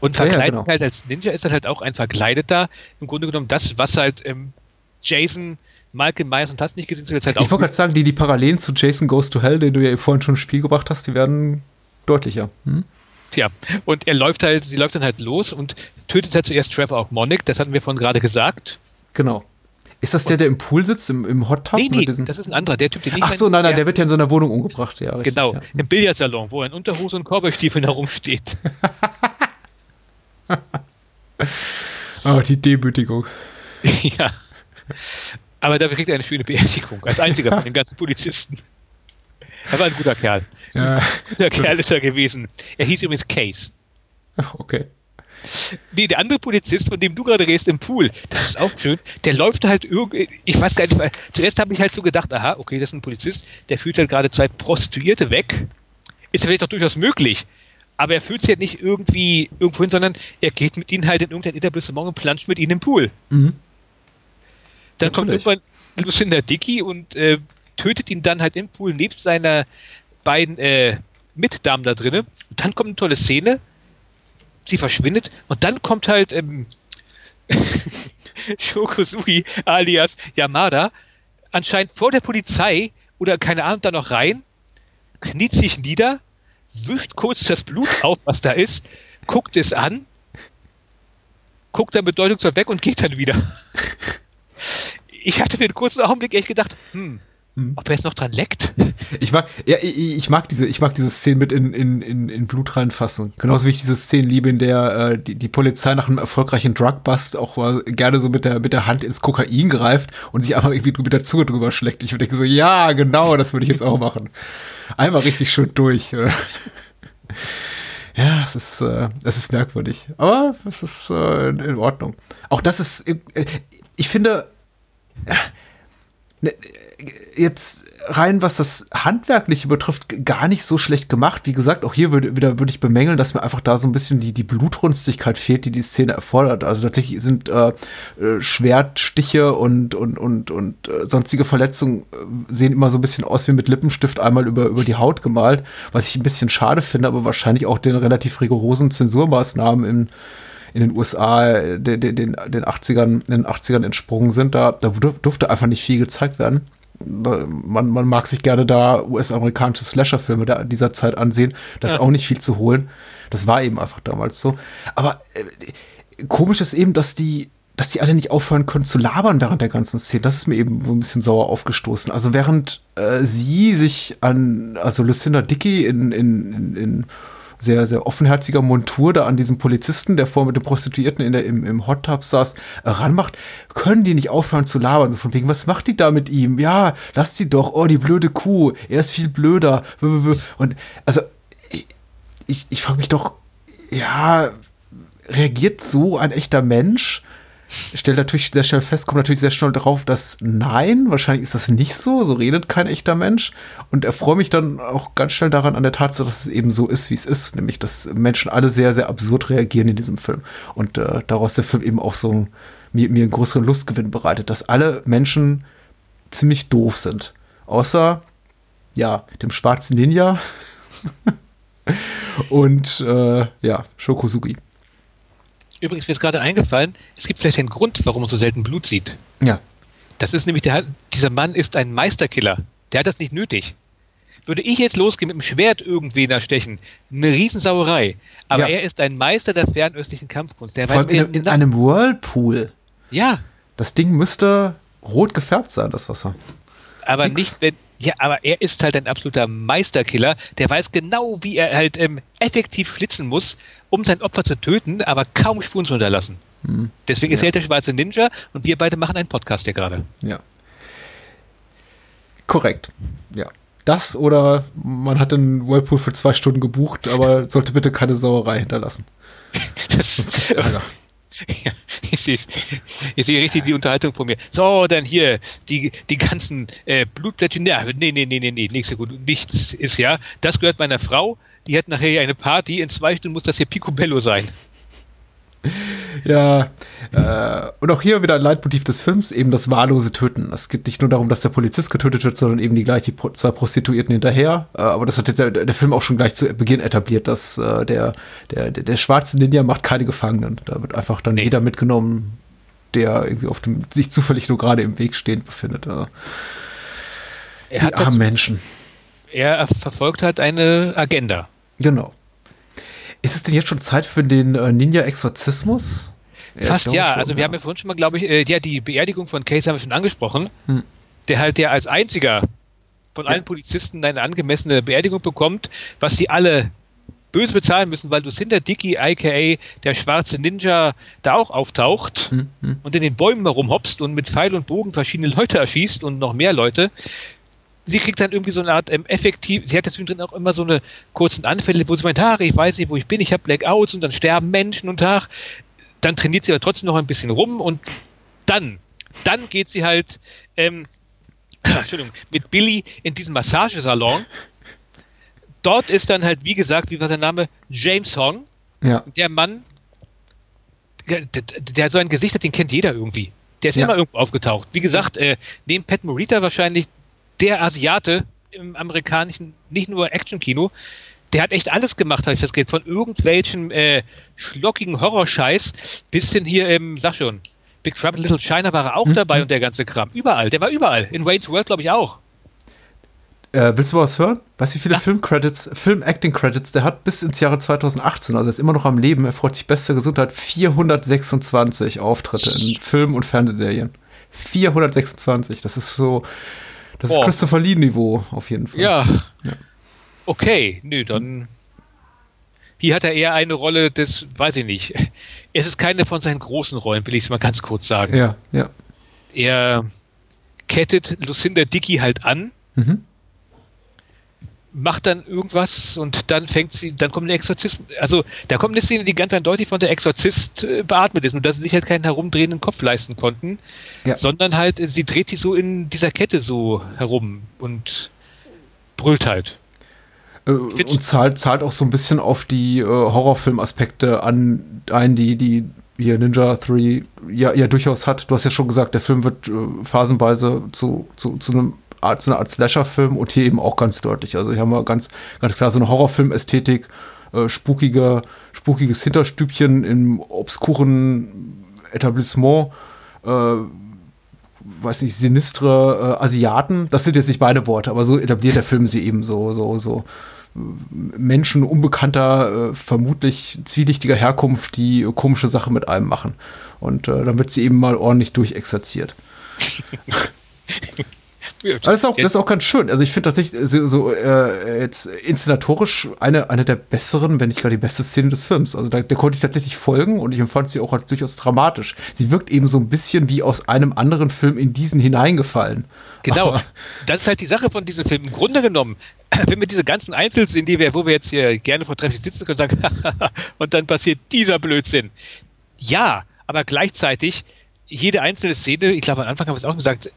Und verkleidet ja, ja, genau. halt als Ninja, ist dann halt auch ein verkleideter, im Grunde genommen das, was halt ähm, Jason Michael Myers und hast nicht gesehen zu der Zeit auch. Ich wollte gerade sagen, die, die Parallelen zu Jason Goes to Hell, den du ja vorhin schon ins Spiel gebracht hast, die werden deutlicher. Hm? Tja, und er läuft halt, sie läuft dann halt los und tötet halt zuerst Trevor auch Monick, das hatten wir vorhin gerade gesagt. Genau. Ist das der, der im Pool sitzt, im, im Hot Tub? Nee, nee, das ist ein anderer, der Typ, der nicht Ach so, nein, nein, der, der wird ja in so einer Wohnung umgebracht, ja. Richtig, genau, ja. im Billardsalon, wo er in Unterhose und Korberstiefeln herumsteht. oh, die Demütigung. ja. Aber dafür kriegt er eine schöne Beerdigung, als einziger von den ganzen Polizisten. Er war ein guter Kerl. Ja, ein guter Kerl ist er gewesen. Er hieß übrigens Case. Okay. Nee, der andere Polizist, von dem du gerade redest, im Pool, das ist auch schön, der läuft halt irgendwie, ich weiß gar nicht, zuerst habe ich halt so gedacht, aha, okay, das ist ein Polizist, der führt halt gerade zwei Prostituierte weg. Ist ja vielleicht doch durchaus möglich. Aber er fühlt sich halt nicht irgendwie irgendwo hin, sondern er geht mit ihnen halt in irgendein Etablissement und planscht mit ihnen im Pool. Mhm. Dann Natürlich. kommt irgendwann Lucinda Dickey und äh, tötet ihn dann halt im Pool nebst seiner beiden äh, Mitdamen da drinnen. Und dann kommt eine tolle Szene. Sie verschwindet und dann kommt halt ähm, Shokozui alias Yamada anscheinend vor der Polizei oder keine Ahnung da noch rein, kniet sich nieder, wischt kurz das Blut auf, was da ist, guckt es an, guckt dann bedeutungsvoll weg und geht dann wieder ich hatte für einen kurzen Augenblick echt gedacht, hm, hm. ob er jetzt noch dran leckt. Ich mag, ja, ich, ich, mag diese, ich mag diese Szene mit in, in, in, in Blut reinfassen. Genauso wie ich diese Szene liebe, in der äh, die, die Polizei nach einem erfolgreichen Drugbust auch mal gerne so mit der, mit der Hand ins Kokain greift und sich einfach irgendwie mit der Zunge drüber schlägt. Ich denke so, ja, genau, das würde ich jetzt auch machen. Einmal richtig schön durch. ja, es ist, äh, es ist merkwürdig. Aber es ist äh, in Ordnung. Auch das ist, äh, ich finde, äh, jetzt rein, was das Handwerkliche betrifft, gar nicht so schlecht gemacht. Wie gesagt, auch hier würde, wieder würde ich bemängeln, dass mir einfach da so ein bisschen die, die Blutrünstigkeit fehlt, die die Szene erfordert. Also tatsächlich sind äh, äh Schwertstiche und, und, und, und äh, sonstige Verletzungen äh, sehen immer so ein bisschen aus wie mit Lippenstift einmal über, über die Haut gemalt, was ich ein bisschen schade finde, aber wahrscheinlich auch den relativ rigorosen Zensurmaßnahmen in in den USA den, den, den 80ern, in den 80ern entsprungen sind. Da, da durfte einfach nicht viel gezeigt werden. Man, man mag sich gerne da US-amerikanische Slasher-Filme dieser Zeit ansehen. Da ist ja. auch nicht viel zu holen. Das war eben einfach damals so. Aber äh, komisch ist eben, dass die, dass die alle nicht aufhören können zu labern während der ganzen Szene. Das ist mir eben so ein bisschen sauer aufgestoßen. Also während äh, sie sich an, also Lucinda Dickey in, in, in, in sehr, sehr offenherziger Montur da an diesem Polizisten, der vor mit dem Prostituierten in der, im, im Hot Tub saß, ranmacht, können die nicht aufhören zu labern. So von wegen, was macht die da mit ihm? Ja, lass die doch. Oh, die blöde Kuh. Er ist viel blöder. Und also, ich, ich frage mich doch, ja, reagiert so ein echter Mensch stellt natürlich sehr schnell fest, kommt natürlich sehr schnell darauf, dass nein, wahrscheinlich ist das nicht so, so redet kein echter Mensch. Und erfreue mich dann auch ganz schnell daran an der Tatsache, dass es eben so ist, wie es ist, nämlich dass Menschen alle sehr, sehr absurd reagieren in diesem Film. Und äh, daraus der Film eben auch so mir, mir einen größeren Lustgewinn bereitet, dass alle Menschen ziemlich doof sind. Außer, ja, dem schwarzen Ninja und äh, ja, Shokosugi. Übrigens, mir ist gerade eingefallen, es gibt vielleicht einen Grund, warum man so selten Blut sieht. Ja. Das ist nämlich, der, dieser Mann ist ein Meisterkiller. Der hat das nicht nötig. Würde ich jetzt losgehen mit dem Schwert irgendwen da stechen, eine Riesensauerei. Aber ja. er ist ein Meister der fernöstlichen Kampfkunst. Der Vor weiß allem in, in einem Whirlpool. Ja. Das Ding müsste rot gefärbt sein, das Wasser. Aber Nix. nicht, wenn, ja, aber er ist halt ein absoluter Meisterkiller. Der weiß genau, wie er halt ähm, effektiv schlitzen muss, um sein Opfer zu töten, aber kaum Spuren zu hinterlassen. Hm. Deswegen ist er der schwarze Ninja und wir beide machen einen Podcast hier gerade. Ja. Korrekt. Ja. Das oder man hat den Whirlpool für zwei Stunden gebucht, aber sollte bitte keine Sauerei hinterlassen. das, Sonst gibt's Ärger. Ja, ich sehe, ich sehe richtig die Unterhaltung von mir. So, dann hier, die, die ganzen äh, Blutplättchen. Ja, nee, nee, nee, nee, nee, nichts gut. Nichts ist ja. Das gehört meiner Frau. Die hat nachher eine Party. In zwei Stunden muss das hier Picobello sein. Ja, äh, und auch hier wieder ein Leitmotiv des Films, eben das wahllose Töten. Es geht nicht nur darum, dass der Polizist getötet wird, sondern eben die gleich die zwei Prostituierten hinterher. Äh, aber das hat der, der, Film auch schon gleich zu Beginn etabliert, dass äh, der, der, der, der schwarze Ninja macht keine Gefangenen. Da wird einfach dann nee. jeder mitgenommen, der irgendwie auf dem, sich zufällig nur gerade im Weg stehend befindet. Also, die armen Menschen. Er verfolgt halt eine Agenda. Genau. Ist es denn jetzt schon Zeit für den äh, Ninja-Exorzismus? Fast ja. Schon, also wir ja. haben ja vorhin schon mal, glaube ich, äh, ja, die Beerdigung von Case haben wir schon angesprochen. Hm. Der halt ja als einziger von ja. allen Polizisten eine angemessene Beerdigung bekommt, was sie alle böse bezahlen müssen, weil du hinter Dicky, aka der schwarze Ninja, da auch auftaucht hm, hm. und in den Bäumen herumhopst und mit Pfeil und Bogen verschiedene Leute erschießt und noch mehr Leute sie kriegt dann irgendwie so eine Art ähm, effektiv, sie hat ja zwischendrin auch immer so eine kurzen Anfälle, wo sie meint, ach, ich weiß nicht, wo ich bin, ich habe Blackouts und dann sterben Menschen und ach, dann trainiert sie aber trotzdem noch ein bisschen rum und dann, dann geht sie halt, ähm, Entschuldigung, mit Billy in diesen Massagesalon. Dort ist dann halt, wie gesagt, wie war sein Name? James Hong. Ja. Der Mann, der, der, so ein Gesicht hat, den kennt jeder irgendwie. Der ist ja. immer irgendwo aufgetaucht. Wie gesagt, äh, neben Pat Morita wahrscheinlich der Asiate im amerikanischen, nicht nur Action-Kino, der hat echt alles gemacht, habe ich das Geld. Von irgendwelchen äh, schlockigen Horrorscheiß bis hin hier im, sag schon, Big Trouble Little China war er auch mhm. dabei und der ganze Kram. Überall, der war überall. In Wayne's World, glaube ich, auch. Äh, willst du was hören? Weißt du, wie viele ja. Film-Credits, Film-Acting-Credits der hat bis ins Jahre 2018, also er ist immer noch am Leben, er freut sich bester Gesundheit, 426 Auftritte in Film- und Fernsehserien. 426, das ist so, Das ist Christopher Lee-Niveau auf jeden Fall. Ja. ja. Okay, nö, dann. Hier hat er eher eine Rolle des, weiß ich nicht. Es ist keine von seinen großen Rollen, will ich es mal ganz kurz sagen. Ja, ja. Er kettet Lucinda Dickey halt an. Mhm macht dann irgendwas und dann fängt sie, dann kommt der Exorzist, also da kommt eine Szene, die ganz eindeutig von der Exorzist äh, beatmet ist und dass sie sich halt keinen herumdrehenden Kopf leisten konnten, ja. sondern halt, sie dreht sich so in dieser Kette so herum und brüllt halt. Äh, und zahlt, zahlt auch so ein bisschen auf die äh, Horrorfilm-Aspekte an ein, die, die hier Ninja 3 ja, ja durchaus hat. Du hast ja schon gesagt, der Film wird äh, phasenweise zu, zu, zu einem Art, so eine Art Slasher-Film und hier eben auch ganz deutlich. Also hier haben wir ganz, ganz klar so eine Horrorfilm-Ästhetik, äh, spukige, spukiges Hinterstübchen im obskuren Etablissement, äh, weiß nicht, sinistre äh, Asiaten. Das sind jetzt nicht beide Worte, aber so etabliert der Film sie eben so, so, so. Menschen unbekannter, äh, vermutlich zwielichtiger Herkunft, die komische Sachen mit einem machen. Und äh, dann wird sie eben mal ordentlich durchexerziert. Das ist, auch, das ist auch ganz schön. Also ich finde tatsächlich so, so äh, jetzt inszenatorisch eine, eine der besseren, wenn nicht gar die beste Szene des Films. Also da, der konnte ich tatsächlich folgen und ich empfand sie auch als durchaus dramatisch. Sie wirkt eben so ein bisschen wie aus einem anderen Film in diesen hineingefallen. Genau. Aber das ist halt die Sache von diesem Film. Im Grunde genommen, wenn wir diese ganzen Einzelszenen, die wir, wo wir jetzt hier gerne vortrefflich sitzen können sagen, und dann passiert dieser Blödsinn. Ja, aber gleichzeitig jede einzelne Szene, ich glaube am Anfang haben wir es auch gesagt,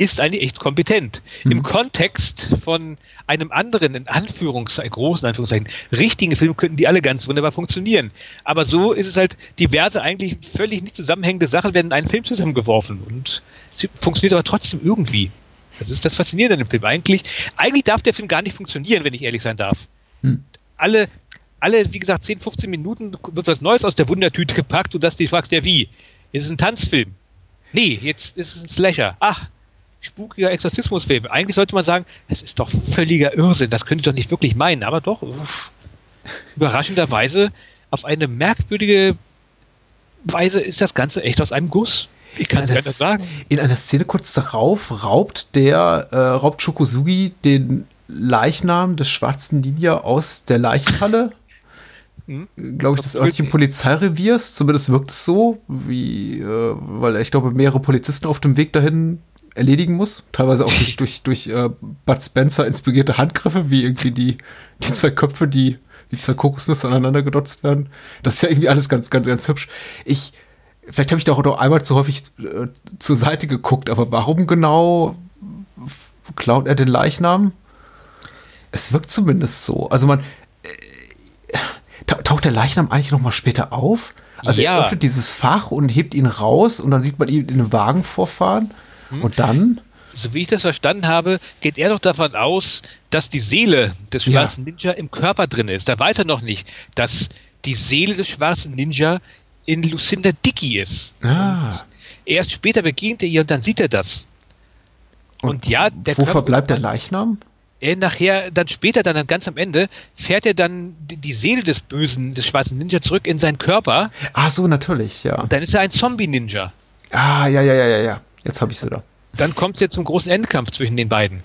ist eigentlich echt kompetent. Mhm. Im Kontext von einem anderen, in Anführungszeichen, großen Anführungszeichen, richtigen Film könnten die alle ganz wunderbar funktionieren. Aber so ist es halt, diverse eigentlich völlig nicht zusammenhängende Sachen werden in einen Film zusammengeworfen und sie funktioniert aber trotzdem irgendwie. Das ist das Faszinierende an dem Film. Eigentlich, eigentlich darf der Film gar nicht funktionieren, wenn ich ehrlich sein darf. Mhm. Alle, alle, wie gesagt, 10, 15 Minuten wird was Neues aus der Wundertüte gepackt und das die fragst ja wie. Ist es ein Tanzfilm? Nee, jetzt ist es ein Slasher. Ach, spukiger Exorzismusfilm. Eigentlich sollte man sagen, es ist doch völliger Irrsinn, das könnte ich doch nicht wirklich meinen, aber doch, uff, überraschenderweise auf eine merkwürdige Weise ist das Ganze echt aus einem Guss. Ich kann es nicht sagen. In einer Szene kurz darauf raubt der, äh, raubt Shokosugi den Leichnam des schwarzen Ninja aus der Leichenhalle. Hm? Glaube ich, des örtlichen Polizeireviers. Zumindest wirkt es so, wie, äh, weil ich glaube, mehrere Polizisten auf dem Weg dahin erledigen muss. Teilweise auch durch, durch, durch äh, Bud Spencer inspirierte Handgriffe, wie irgendwie die, die zwei Köpfe, die die zwei Kokosnüsse aneinander gedotzt werden. Das ist ja irgendwie alles ganz, ganz, ganz hübsch. Ich, vielleicht habe ich da auch noch einmal zu häufig äh, zur Seite geguckt, aber warum genau klaut er den Leichnam? Es wirkt zumindest so. Also man, äh, taucht der Leichnam eigentlich noch mal später auf? Also ja. er öffnet dieses Fach und hebt ihn raus und dann sieht man ihn in einem Wagen vorfahren. Hm? Und dann? So wie ich das verstanden habe, geht er doch davon aus, dass die Seele des schwarzen ja. Ninja im Körper drin ist. Da weiß er noch nicht, dass die Seele des schwarzen Ninja in Lucinda Dickey ist. Ah. erst später begegnet er ihr und dann sieht er das. Und, und ja, der Wo verbleibt der Leichnam? Er nachher, dann später, dann ganz am Ende, fährt er dann die, Seele des Bösen, des schwarzen Ninja zurück in seinen Körper. Ah, so, natürlich, ja. Und dann ist er ein Zombie-Ninja. Ah, ja, ja, ja, ja, ja. Jetzt habe ich sie da. Dann kommt es jetzt zum großen Endkampf zwischen den beiden.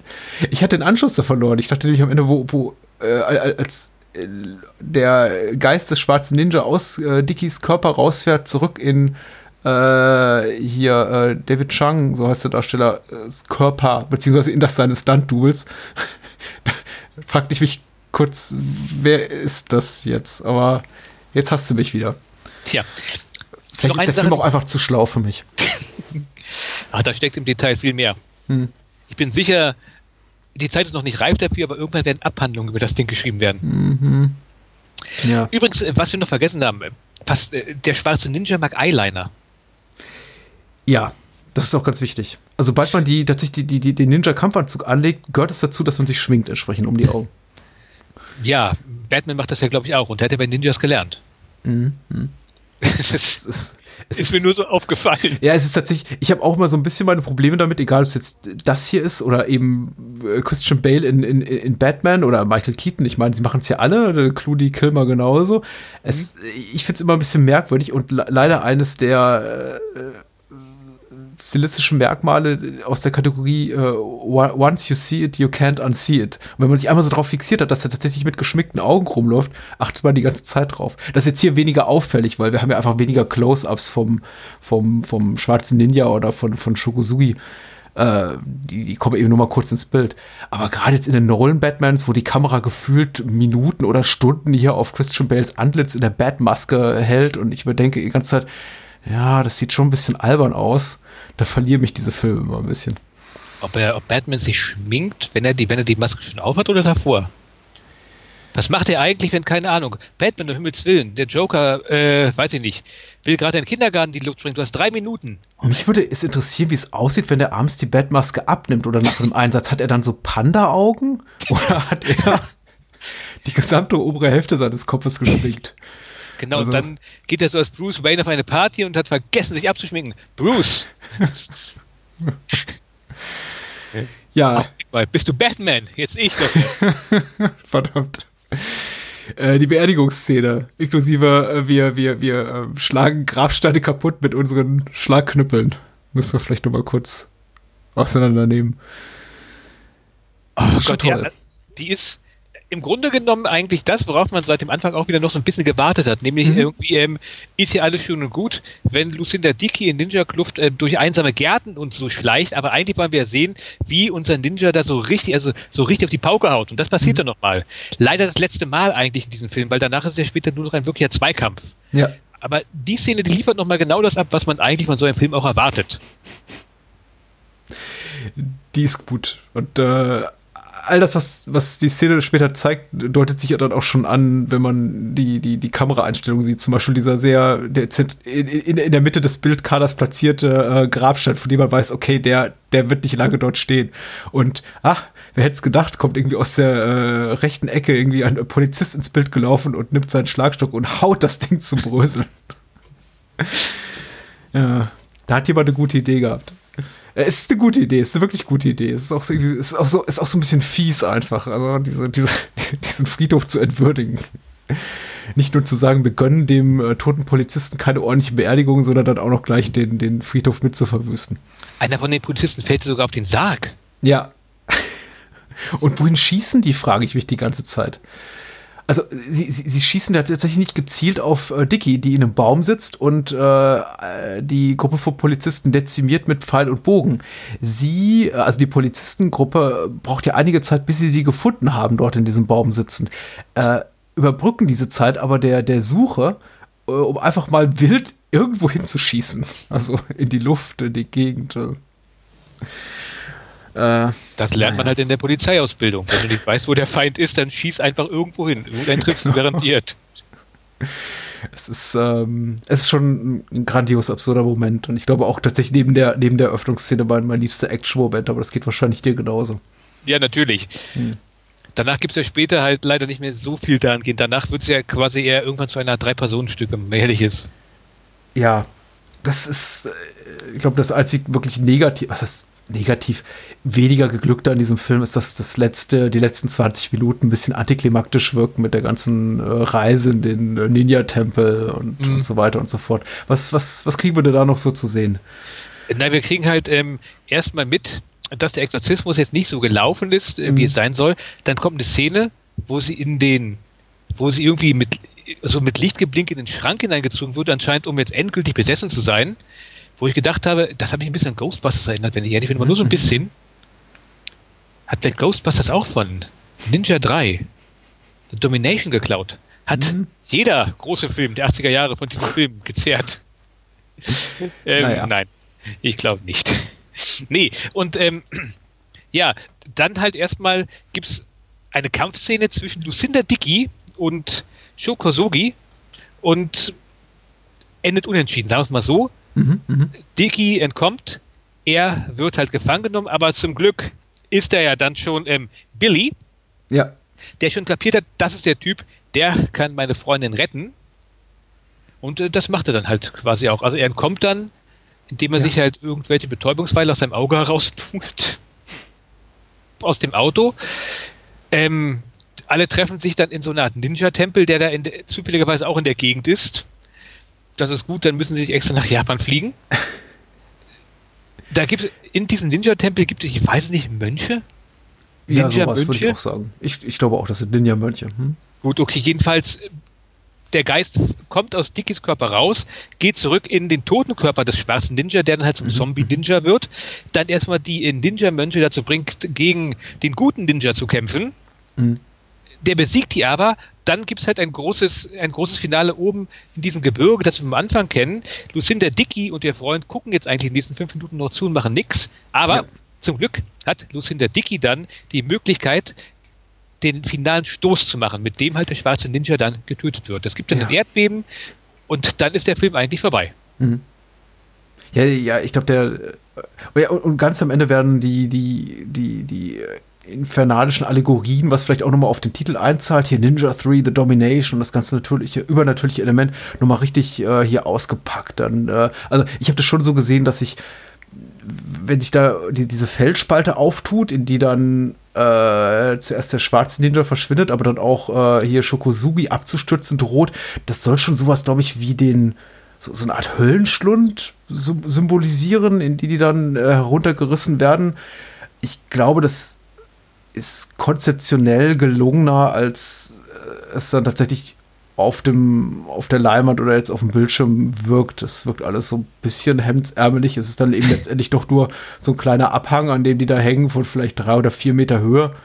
Ich hatte den Anschluss da verloren. Ich dachte nämlich am Ende, wo, wo äh, als äh, der Geist des schwarzen Ninja aus äh, Dickies Körper rausfährt, zurück in äh, hier äh, David Chang, so heißt der Darsteller, äh, Körper, beziehungsweise in das seines Stunt-Doubles. fragte ich mich kurz, wer ist das jetzt? Aber jetzt hast du mich wieder. Tja. Vielleicht ist der Sache, Film auch einfach zu schlau für mich. Ah, da steckt im Detail viel mehr. Hm. Ich bin sicher, die Zeit ist noch nicht reif dafür, aber irgendwann werden Abhandlungen über das Ding geschrieben werden. Mhm. Ja. Übrigens, äh, was wir noch vergessen haben, was, äh, der schwarze Ninja mag Eyeliner. Ja, das ist auch ganz wichtig. Also, sobald man die, tatsächlich die, die, den Ninja-Kampfanzug anlegt, gehört es dazu, dass man sich schminkt entsprechend um die Augen. Ja, Batman macht das ja, glaube ich, auch und der hat ja bei Ninjas gelernt. Mhm. Es ist, es, es ist, mir nur so aufgefallen. Ja, es ist tatsächlich, ich habe auch mal so ein bisschen meine Probleme damit, egal ob es jetzt das hier ist oder eben äh, Christian Bale in, in, in Batman oder Michael Keaton. Ich meine, sie machen es ja alle, Clooney, Kilmer genauso. Es, mhm. Ich finde es immer ein bisschen merkwürdig und leider eines der äh, stilistische Merkmale aus der Kategorie uh, Once you see it, you can't unsee it. Und wenn man sich einmal so drauf fixiert hat, dass er tatsächlich mit geschminkten Augen rumläuft, achtet man die ganze Zeit drauf. Das ist jetzt hier weniger auffällig, weil wir haben ja einfach weniger Close-Ups vom, vom, vom schwarzen Ninja oder von, von Shokuzugi. Äh, die, die kommen eben nur mal kurz ins Bild. Aber gerade jetzt in den Nolan-Batmans, wo die Kamera gefühlt Minuten oder Stunden hier auf Christian Bales Antlitz in der Batmaske hält und ich überdenke die ganze Zeit, ja, das sieht schon ein bisschen albern aus. Da verlieren mich diese Filme immer ein bisschen. Ob er, ob Batman sich schminkt, wenn er die, wenn er die Maske schon aufhat oder davor? Was macht er eigentlich, wenn, keine Ahnung, Batman, um Himmels Willen, der Joker, äh, weiß ich nicht, will gerade in den Kindergarten die Luft springen, du hast drei Minuten. Und mich würde es interessieren, wie es aussieht, wenn der abends die Batmaske abnimmt oder nach einem Einsatz. Hat er dann so Panda-Augen? Oder hat er die gesamte obere Hälfte seines Kopfes geschminkt? Genau, also, und dann geht er so als Bruce Wayne auf eine Party und hat vergessen, sich abzuschminken. Bruce! ja. Ach, bist du Batman? Jetzt ich das. Verdammt. Äh, die Beerdigungsszene, inklusive äh, wir, wir, wir äh, schlagen Grabsteine kaputt mit unseren Schlagknüppeln. Müssen wir vielleicht nochmal kurz auseinandernehmen. Oh Gott, ja, die ist, im Grunde genommen eigentlich das, worauf man seit dem Anfang auch wieder noch so ein bisschen gewartet hat. Nämlich mhm. irgendwie ähm, ist ja alles schön und gut, wenn Lucinda Dickey in Ninja-Kluft äh, durch einsame Gärten und so schleicht, aber eigentlich wollen wir sehen, wie unser Ninja da so richtig, also so richtig auf die Pauke haut. Und das passiert mhm. dann nochmal. Leider das letzte Mal eigentlich in diesem Film, weil danach ist ja später nur noch ein wirklicher Zweikampf. Ja. Aber die Szene, die liefert nochmal genau das ab, was man eigentlich von so einem Film auch erwartet. Die ist gut. Und äh, all das, was, was die Szene später zeigt, deutet sich ja dann auch schon an, wenn man die, die, die Kameraeinstellung sieht. Zum Beispiel dieser sehr der, in, in der Mitte des Bildkaders platzierte äh, Grabstein, von dem man weiß, okay, der, der wird nicht lange dort stehen. Und ach, wer hätte es gedacht, kommt irgendwie aus der äh, rechten Ecke irgendwie ein Polizist ins Bild gelaufen und nimmt seinen Schlagstock und haut das Ding zum Bröseln. ja, da hat jemand eine gute Idee gehabt. Es ist eine gute Idee, es ist eine wirklich gute Idee. Es ist auch so, ist auch so, ist auch so ein bisschen fies einfach, also diese, diese, diesen Friedhof zu entwürdigen. Nicht nur zu sagen, wir gönnen dem äh, toten Polizisten keine ordentliche Beerdigung, sondern dann auch noch gleich den, den Friedhof mit zu verwüsten. Einer von den Polizisten fällt sogar auf den Sarg. Ja. Und wohin schießen die, frage ich mich die ganze Zeit also sie, sie, sie schießen da tatsächlich nicht gezielt auf äh, Dicky, die in einem Baum sitzt und äh, die Gruppe von Polizisten dezimiert mit Pfeil und Bogen. Sie, also die Polizistengruppe, braucht ja einige Zeit, bis sie sie gefunden haben, dort in diesem Baum sitzen. Äh, überbrücken diese Zeit aber der, der Suche, äh, um einfach mal wild irgendwo hinzuschießen. Also in die Luft, in die Gegend. Äh. Das lernt man halt in der Polizeiausbildung. Wenn du nicht weißt, wo der Feind ist, dann schieß einfach irgendwo hin. Irgendeinen triffst du garantiert. Es ist, ähm, es ist schon ein grandios absurder Moment und ich glaube auch tatsächlich neben der, neben der Öffnungsszene mein, mein liebster Action-Moment, aber das geht wahrscheinlich dir genauso. Ja, natürlich. Hm. Danach gibt es ja später halt leider nicht mehr so viel daran gehen. Danach wird es ja quasi eher irgendwann zu einer Drei-Personen-Stück, wenn man ehrlich ist. Ja, das ist, äh, ich glaube, das einzig wirklich negativ, was heißt negativ weniger geglückter an diesem Film ist, dass das letzte, die letzten 20 Minuten ein bisschen antiklimaktisch wirken mit der ganzen äh, Reise in den äh, Ninja-Tempel und, mhm. und, so weiter und so fort. Was, was, was kriegen wir denn da noch so zu sehen? Nein, wir kriegen halt ähm, erstmal mit, dass der Exorzismus jetzt nicht so gelaufen ist, äh, mhm. wie es sein soll. Dann kommt eine Szene, wo sie in den, wo sie irgendwie mit so mit Lichtgeblink in den Schrank hineingezogen wird, anscheinend um jetzt endgültig besessen zu sein wo ich gedacht habe, das habe ich ein bisschen an Ghostbusters erinnert, wenn ich ehrlich bin, aber nur so ein bisschen. Hat vielleicht Ghostbusters auch von Ninja 3 The Domination geklaut? Hat mhm. jeder große Film der 80er Jahre von diesem Film gezerrt? ähm, naja. Nein, ich glaube nicht. nee, und ähm, ja, dann halt erstmal gibt es eine Kampfszene zwischen Lucinda Dickey und Shoko Sogi und endet unentschieden, sagen wir es mal so. Mhm, mh. Dicky entkommt, er wird halt gefangen genommen, aber zum Glück ist er ja dann schon ähm, Billy, ja. der schon kapiert hat, das ist der Typ, der kann meine Freundin retten. Und äh, das macht er dann halt quasi auch. Also er entkommt dann, indem er ja. sich halt irgendwelche Betäubungsweile aus seinem Auge herauspult. Aus dem Auto. Ähm, alle treffen sich dann in so einer Art Ninja-Tempel, der da in zufälligerweise auch in der Gegend ist das ist gut, dann müssen sie sich extra nach Japan fliegen. Da gibt es, in diesem Ninja-Tempel gibt es, ich weiß nicht, Mönche? Ninja ja, sowas würde ich auch sagen. Ich, ich glaube auch, das sind Ninja-Mönche. Hm? Gut, okay, jedenfalls der Geist kommt aus Dickies Körper raus, geht zurück in den toten Körper des schwarzen Ninja, der dann halt zum mhm. Zombie-Ninja wird, dann erstmal die Ninja-Mönche dazu bringt, gegen den guten Ninja zu kämpfen. Mhm. Der besiegt die aber, dann gibt es halt ein großes, ein großes Finale oben in diesem Gebirge, das wir am Anfang kennen. Lucinda Dickey und ihr Freund gucken jetzt eigentlich in den nächsten fünf Minuten noch zu und machen nichts, aber ja. zum Glück hat Lucinda Dickey dann die Möglichkeit, den finalen Stoß zu machen, mit dem halt der schwarze Ninja dann getötet wird. Es gibt dann ja. ein Erdbeben und dann ist der Film eigentlich vorbei. Mhm. Ja, ja, ich glaube, der. Oh ja, und ganz am Ende werden die, die, die, die infernalischen Allegorien, was vielleicht auch nochmal auf den Titel einzahlt, hier Ninja 3, The Domination, das ganze natürliche, übernatürliche Element nochmal richtig äh, hier ausgepackt. Dann, äh, also ich habe das schon so gesehen, dass ich, wenn sich da die, diese Feldspalte auftut, in die dann äh, zuerst der schwarze Ninja verschwindet, aber dann auch äh, hier Shokosugi abzustürzen droht. Das soll schon sowas, glaube ich, wie den so, so eine Art Höllenschlund symbolisieren, in die die dann äh, heruntergerissen werden. Ich glaube, das ist konzeptionell gelungener, als äh, es dann tatsächlich auf dem, auf der Leinwand oder jetzt auf dem Bildschirm wirkt. Es wirkt alles so ein bisschen hemdsärmelig. Es ist dann eben letztendlich doch nur so ein kleiner Abhang, an dem die da hängen, von vielleicht drei oder vier Meter Höhe.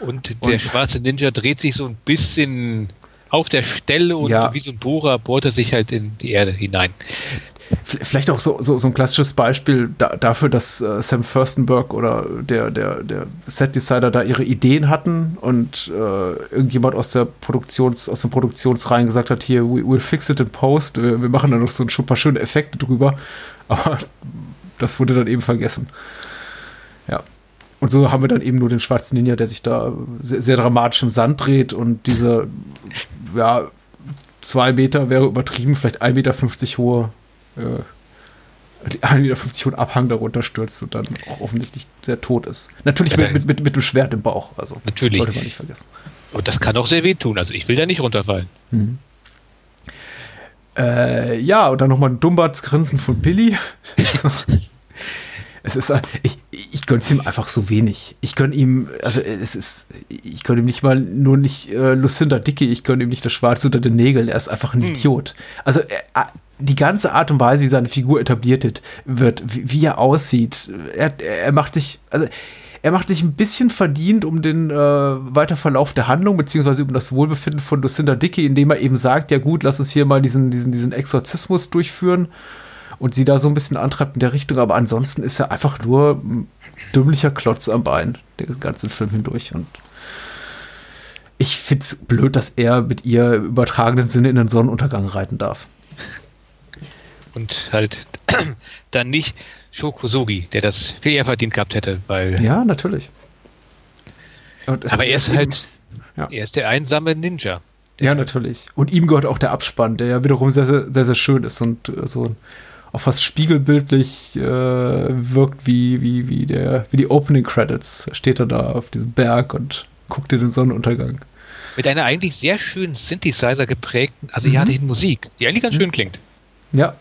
Und der und, schwarze Ninja dreht sich so ein bisschen auf der Stelle und ja. wie so ein Bohrer bohrt er sich halt in die Erde hinein. Vielleicht auch so, so, so ein klassisches Beispiel da, dafür, dass äh, Sam Furstenberg oder der, der, der Set-Designer da ihre Ideen hatten und äh, irgendjemand aus der Produktions, aus dem Produktionsreihen gesagt hat, hier, we, we'll fix it in post, wir, wir machen da noch so ein paar schöne Effekte drüber, aber das wurde dann eben vergessen. Ja. Und so haben wir dann eben nur den schwarzen Ninja, der sich da sehr, sehr dramatisch im Sand dreht und diese, ja, zwei Meter wäre übertrieben, vielleicht 1,50 Meter hohe äh, 1,50 Meter Abhang darunter stürzt und dann auch offensichtlich sehr tot ist. Natürlich ja, mit, mit, mit, mit dem Schwert im Bauch. Also natürlich. sollte man nicht vergessen. Und das kann auch sehr wehtun. Also ich will da nicht runterfallen. Mhm. Äh, ja, und dann nochmal ein Dumbarts Grinsen von Billy. es ist, ich, ich gönne es ihm einfach so wenig. Ich gönne ihm, also es ist, ich gönne ihm nicht mal nur nicht äh, Lucinda Dickey, ich gönne ihm nicht das Schwarz unter den Nägeln. Er ist einfach ein hm. Idiot. Also er, die ganze Art und Weise, wie seine Figur etabliert wird, wie, wie er aussieht, er, er macht sich, also er macht sich ein bisschen verdient um den äh, Weiterverlauf der Handlung, beziehungsweise um das Wohlbefinden von Lucinda Dickey, indem er eben sagt, ja gut, lass uns hier mal diesen, diesen, diesen Exorzismus durchführen und sie da so ein bisschen antreibt in der Richtung, aber ansonsten ist er einfach nur ein dümmlicher Klotz am Bein, den ganzen Film hindurch und ich find's blöd, dass er mit ihr im übertragenen Sinne in den Sonnenuntergang reiten darf und halt dann nicht Shokosugi, der das viel eher verdient gehabt hätte, weil. Ja, natürlich. Aber er ist halt, ja. er ist der einsame Ninja. Ja, natürlich. Und ihm gehört auch der Abspann, der ja wiederum sehr, sehr, sehr, sehr schön ist und äh, so auch fast spiegelbildlich äh, wirkt wie, wie, wie, der, wie die Opening Credits. Steht er da auf diesem Berg und guckt in den Sonnenuntergang. Mit einer eigentlich sehr schönen Synthesizer geprägten asiatischen mhm. Musik, die eigentlich ganz mhm. schön klingt. Ja,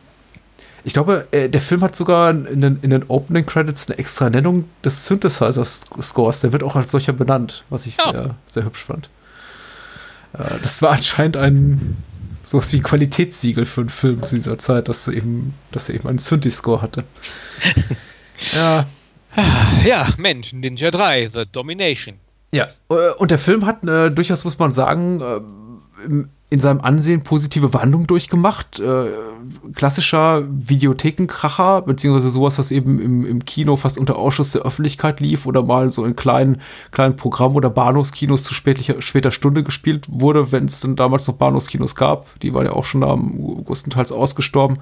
ich glaube, äh, der Film hat sogar in den, in den Opening Credits eine extra Nennung des Synthesizer-Scores. Der wird auch als solcher benannt, was ich ja. sehr, sehr hübsch fand. Äh, das war anscheinend ein sowas wie ein Qualitätssiegel für einen Film zu dieser Zeit, dass er eben, dass er eben einen Synthi-Score hatte. ja. Ja, Mensch, Ninja 3, The Domination. Ja, äh, und der Film hat äh, durchaus, muss man sagen, äh, in seinem Ansehen positive Wandlung durchgemacht. Äh, klassischer Videothekenkracher, beziehungsweise sowas, was eben im, im Kino fast unter Ausschuss der Öffentlichkeit lief oder mal so in kleinen, kleinen Programm- oder Bahnhofskinos zu spätlicher, später Stunde gespielt wurde, wenn es dann damals noch Bahnhofskinos gab. Die waren ja auch schon da größtenteils ausgestorben.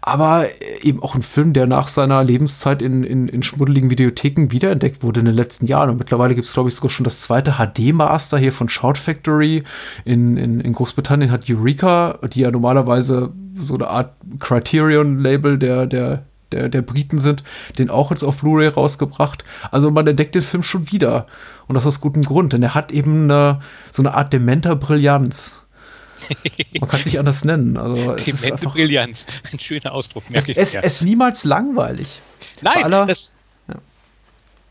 Aber eben auch ein Film, der nach seiner Lebenszeit in, in, in schmuddeligen Videotheken wiederentdeckt wurde in den letzten Jahren. Und mittlerweile gibt es, glaube ich, sogar schon das zweite HD-Master hier von Shout Factory in, in, in Großbritannien hat Eureka, die ja normalerweise so eine Art Criterion-Label der, der, der, der Briten sind, den auch jetzt auf Blu-ray rausgebracht. Also man entdeckt den Film schon wieder. Und das aus gutem Grund, denn er hat eben eine, so eine Art dementer Brillanz. Man kann es nicht anders nennen. Also es ist einfach, Brillanz. Ein schöner Ausdruck, merke ich. Es, es niemals langweilig. Nein, aller,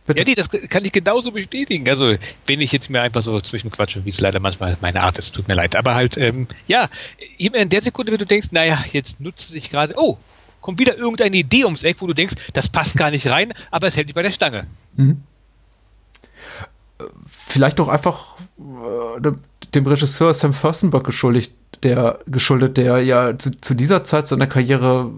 das, ja, nee, das kann ich genauso bestätigen. Also, wenn ich jetzt mir einfach so zwischenquatsche, wie es leider manchmal meine Art ist, tut mir leid. Aber halt, ähm, ja, immer in der Sekunde, wenn du denkst, naja, jetzt nutzt sich gerade, oh, kommt wieder irgendeine Idee ums Eck, wo du denkst, das passt gar nicht rein, aber es hält dich bei der Stange. Mhm. Vielleicht doch einfach äh, dem Regisseur Sam Furstenberg geschuldigt, der geschuldet, der ja zu, zu dieser Zeit seiner Karriere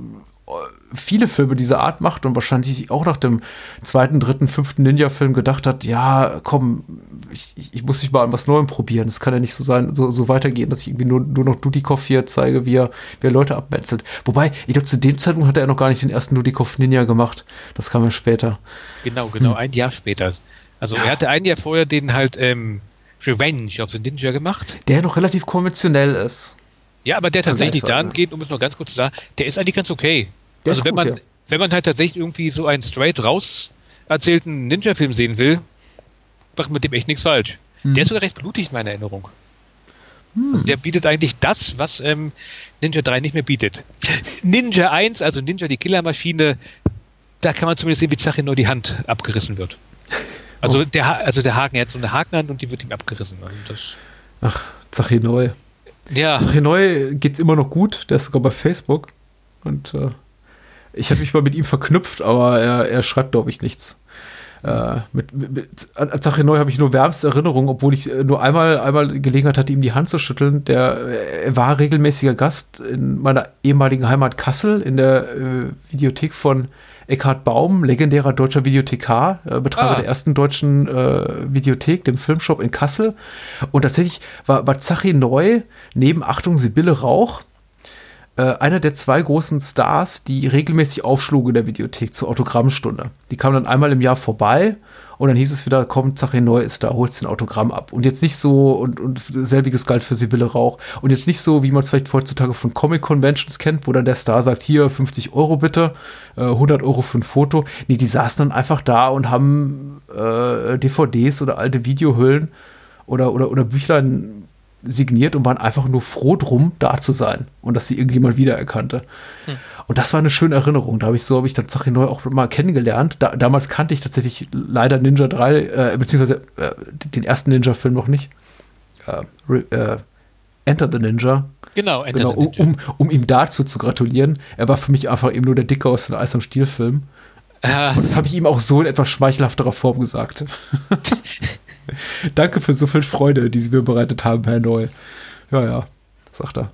viele Filme dieser Art macht und wahrscheinlich sich auch nach dem zweiten, dritten, fünften Ninja-Film gedacht hat, ja, komm, ich, ich muss mich mal an was Neuem probieren. Das kann ja nicht so sein, so, so weitergehen, dass ich irgendwie nur, nur noch Dudikoff hier zeige, wie er, wie er Leute abmetzelt. Wobei, ich glaube, zu dem Zeitpunkt hat er noch gar nicht den ersten Dudikoff Ninja gemacht. Das kam ja später. Genau, genau, hm. ein Jahr später. Also ja. er hatte ein Jahr vorher den halt ähm, Revenge of the Ninja gemacht. Der noch relativ konventionell ist. Ja, aber der tatsächlich dann geht, um es noch ganz kurz zu sagen, der ist eigentlich ganz okay. Der also wenn gut, man, ja. wenn man halt tatsächlich irgendwie so einen straight raus erzählten Ninja-Film sehen will, macht mit dem echt nichts falsch. Hm. Der ist sogar recht blutig in meiner Erinnerung. Hm. Also der bietet eigentlich das, was ähm, Ninja 3 nicht mehr bietet. Ninja 1, also Ninja die Killermaschine, da kann man zumindest sehen, wie Zachin nur die Hand abgerissen wird. Also, oh. der, also der Haken, er hat so eine Hakenhand und die wird ihm abgerissen. Also Ach, Zachin neu. Ja. Zachin neu geht's immer noch gut, der ist sogar bei Facebook. Und äh, ich hatte mich mal mit ihm verknüpft, aber er, er schreibt, glaube ich, nichts. Äh, mit, mit, an Sache neu habe ich nur wärmste Erinnerung, obwohl ich äh, nur einmal, einmal Gelegenheit hatte, ihm die Hand zu schütteln. Der, er war regelmäßiger Gast in meiner ehemaligen Heimat Kassel in der äh, Videothek von Eckhard Baum, legendärer deutscher Videothekar, äh, Betreiber ah. der ersten deutschen äh, Videothek, dem Filmshop in Kassel. Und tatsächlich war, war Zachi Neu neben Achtung Sibylle Rauch einer der zwei großen Stars, die regelmäßig aufschlugen in der Videothek zur Autogrammstunde. Die kamen dann einmal im Jahr vorbei und dann hieß es wieder, komm, Zache Neu ist da, holst den Autogramm ab. Und jetzt nicht so, und, und selbiges galt für Sibylle Rauch. Und jetzt nicht so, wie man es vielleicht heutzutage von Comic-Conventions kennt, wo dann der Star sagt, hier, 50 Euro bitte, äh, 100 Euro für ein Foto. Nee, die saßen dann einfach da und haben äh, DVDs oder alte Videohüllen oder, oder, oder Büchlein signiert und waren einfach nur froh drum, da zu sein und dass sie irgendjemand wiedererkannte. Hm. Und das war eine schöne Erinnerung. Da habe ich so, habe ich dann Sache neu auch mal kennengelernt. Da, damals kannte ich tatsächlich leider Ninja 3, äh, beziehungsweise äh, den ersten Ninja-Film noch nicht. Äh, äh, Enter the Ninja. Genau, Enter genau, the Ninja. Um, um, ihm dazu zu gratulieren. Er war für mich einfach eben nur der Dicke aus dem Eis am Stiel-Film. Uh. Und das habe ich ihm auch so in etwas schmeichelhafterer Form gesagt. Danke für so viel Freude, die Sie mir bereitet haben, Herr Neu. Ja, ja, sagt er. Hat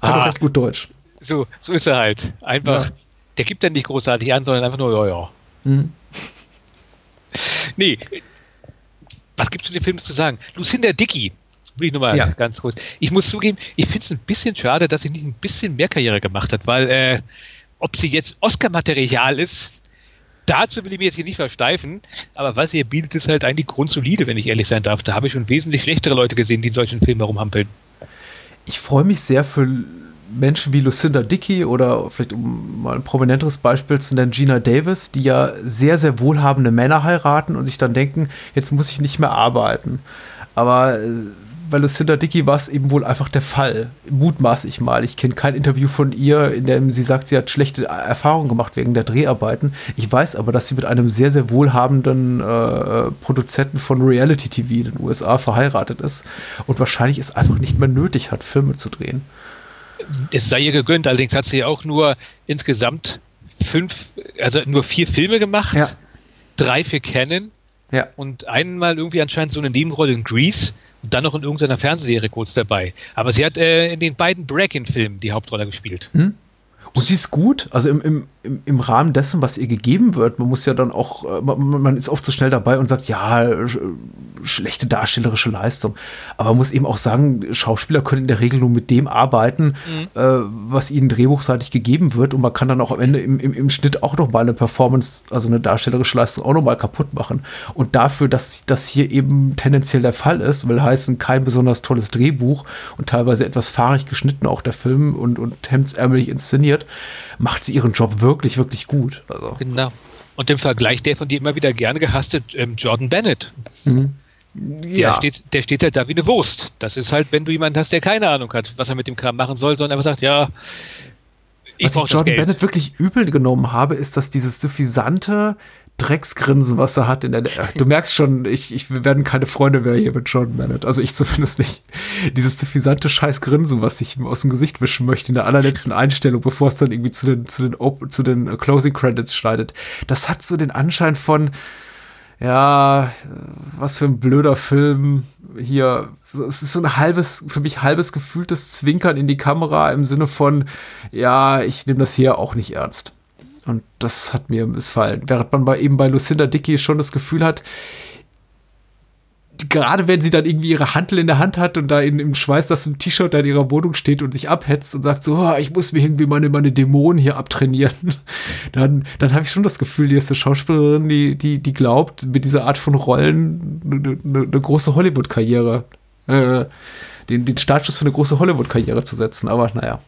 ah, auch recht gut Deutsch. So, so ist er halt. Einfach, ja. der gibt dann nicht großartig an, sondern einfach nur, ja, ja. Mhm. Nee, was gibt es zu dem Film zu sagen? Lucinda Dickey, will ich nochmal ja. ganz kurz. Ich muss zugeben, ich finde es ein bisschen schade, dass sie nicht ein bisschen mehr Karriere gemacht hat, weil äh, ob sie jetzt Oscar-Material ist, dazu will ich mich jetzt hier nicht versteifen, aber was ihr bietet, ist halt eigentlich grundsolide, wenn ich ehrlich sein darf. Da habe ich schon wesentlich schlechtere Leute gesehen, die in solchen Filmen herumhampeln. Ich freue mich sehr für Menschen wie Lucinda Dickey oder vielleicht um mal ein prominenteres Beispiel zu nennen, Gina Davis, die ja sehr, sehr wohlhabende Männer heiraten und sich dann denken, jetzt muss ich nicht mehr arbeiten. Aber äh, bei Lucinda Dickey war es eben wohl einfach der Fall. Mutmaß ich mal. Ich kenne kein Interview von ihr, in dem sie sagt, sie hat schlechte Erfahrungen gemacht wegen der Dreharbeiten. Ich weiß aber, dass sie mit einem sehr, sehr wohlhabenden äh, Produzenten von Reality TV in den USA verheiratet ist und wahrscheinlich es einfach nicht mehr nötig hat, Filme zu drehen. Es sei ihr gegönnt, allerdings hat sie ja auch nur insgesamt fünf, also nur vier Filme gemacht, ja. drei für Canon ja. und einmal irgendwie anscheinend so eine Nebenrolle in Grease und dann noch in irgendeiner Fernsehserie kurz dabei. Aber sie hat äh, in den beiden Break-In-Filmen die Hauptrolle gespielt. Hm? Und sie ist gut, also im, im, im, im Rahmen dessen, was ihr gegeben wird. Man muss ja dann auch, äh, man, man ist oft so schnell dabei und sagt, ja, schlechte darstellerische Leistung. Aber man muss eben auch sagen, Schauspieler können in der Regel nur mit dem arbeiten, mhm. äh, was ihnen drehbuchseitig gegeben wird. Und man kann dann auch am Ende im, im, im Schnitt auch noch mal eine Performance, also eine darstellerische Leistung auch noch mal kaputt machen. Und dafür, dass das hier eben tendenziell der Fall ist, will heißen, kein besonders tolles Drehbuch und teilweise etwas fahrig geschnitten auch der Film und, und hemdsärmelig inszeniert, macht sie ihren Job wirklich, wirklich gut. Also. Genau. Und im Vergleich der von dir immer wieder gerne gehasste ähm, Jordan Bennett. Mhm. Der, steht, der steht halt da wie eine Wurst. Das ist halt, wenn du jemanden hast, der keine Ahnung hat, was er mit dem Kram machen soll, sondern einfach sagt, ja, ich Was ich Jordan Bennett wirklich übel genommen habe, ist, dass dieses suffisante Drecksgrinsen, was er hat in der, du merkst schon, ich, ich, wir werden keine Freunde mehr hier mit Jordan Bennett. Also ich zumindest nicht. Dieses suffisante Scheißgrinsen, was ich ihm aus dem Gesicht wischen möchte in der allerletzten Einstellung, bevor es dann irgendwie zu den, zu den, zu den Closing Credits schneidet. Das hat so den Anschein von, ja, was für ein blöder Film hier. Es ist so ein halbes, für mich halbes gefühltes Zwinkern in die Kamera im Sinne von, ja, ich nehme das hier auch nicht ernst. Und das hat mir missfallen. Während man bei, eben bei Lucinda Dickey schon das Gefühl hat, gerade wenn sie dann irgendwie ihre Hantel in der Hand hat und da in, im Schweiß das im T-Shirt in ihrer Wohnung steht und sich abhetzt und sagt so, oh, ich muss mir irgendwie meine, meine Dämonen hier abtrainieren, dann, dann habe ich schon das Gefühl, die ist eine Schauspielerin, die, die, die glaubt, mit dieser Art von Rollen eine, eine, große Hollywood-Karriere, äh, den, den Startschuss für eine große Hollywood-Karriere zu setzen. Aber naja,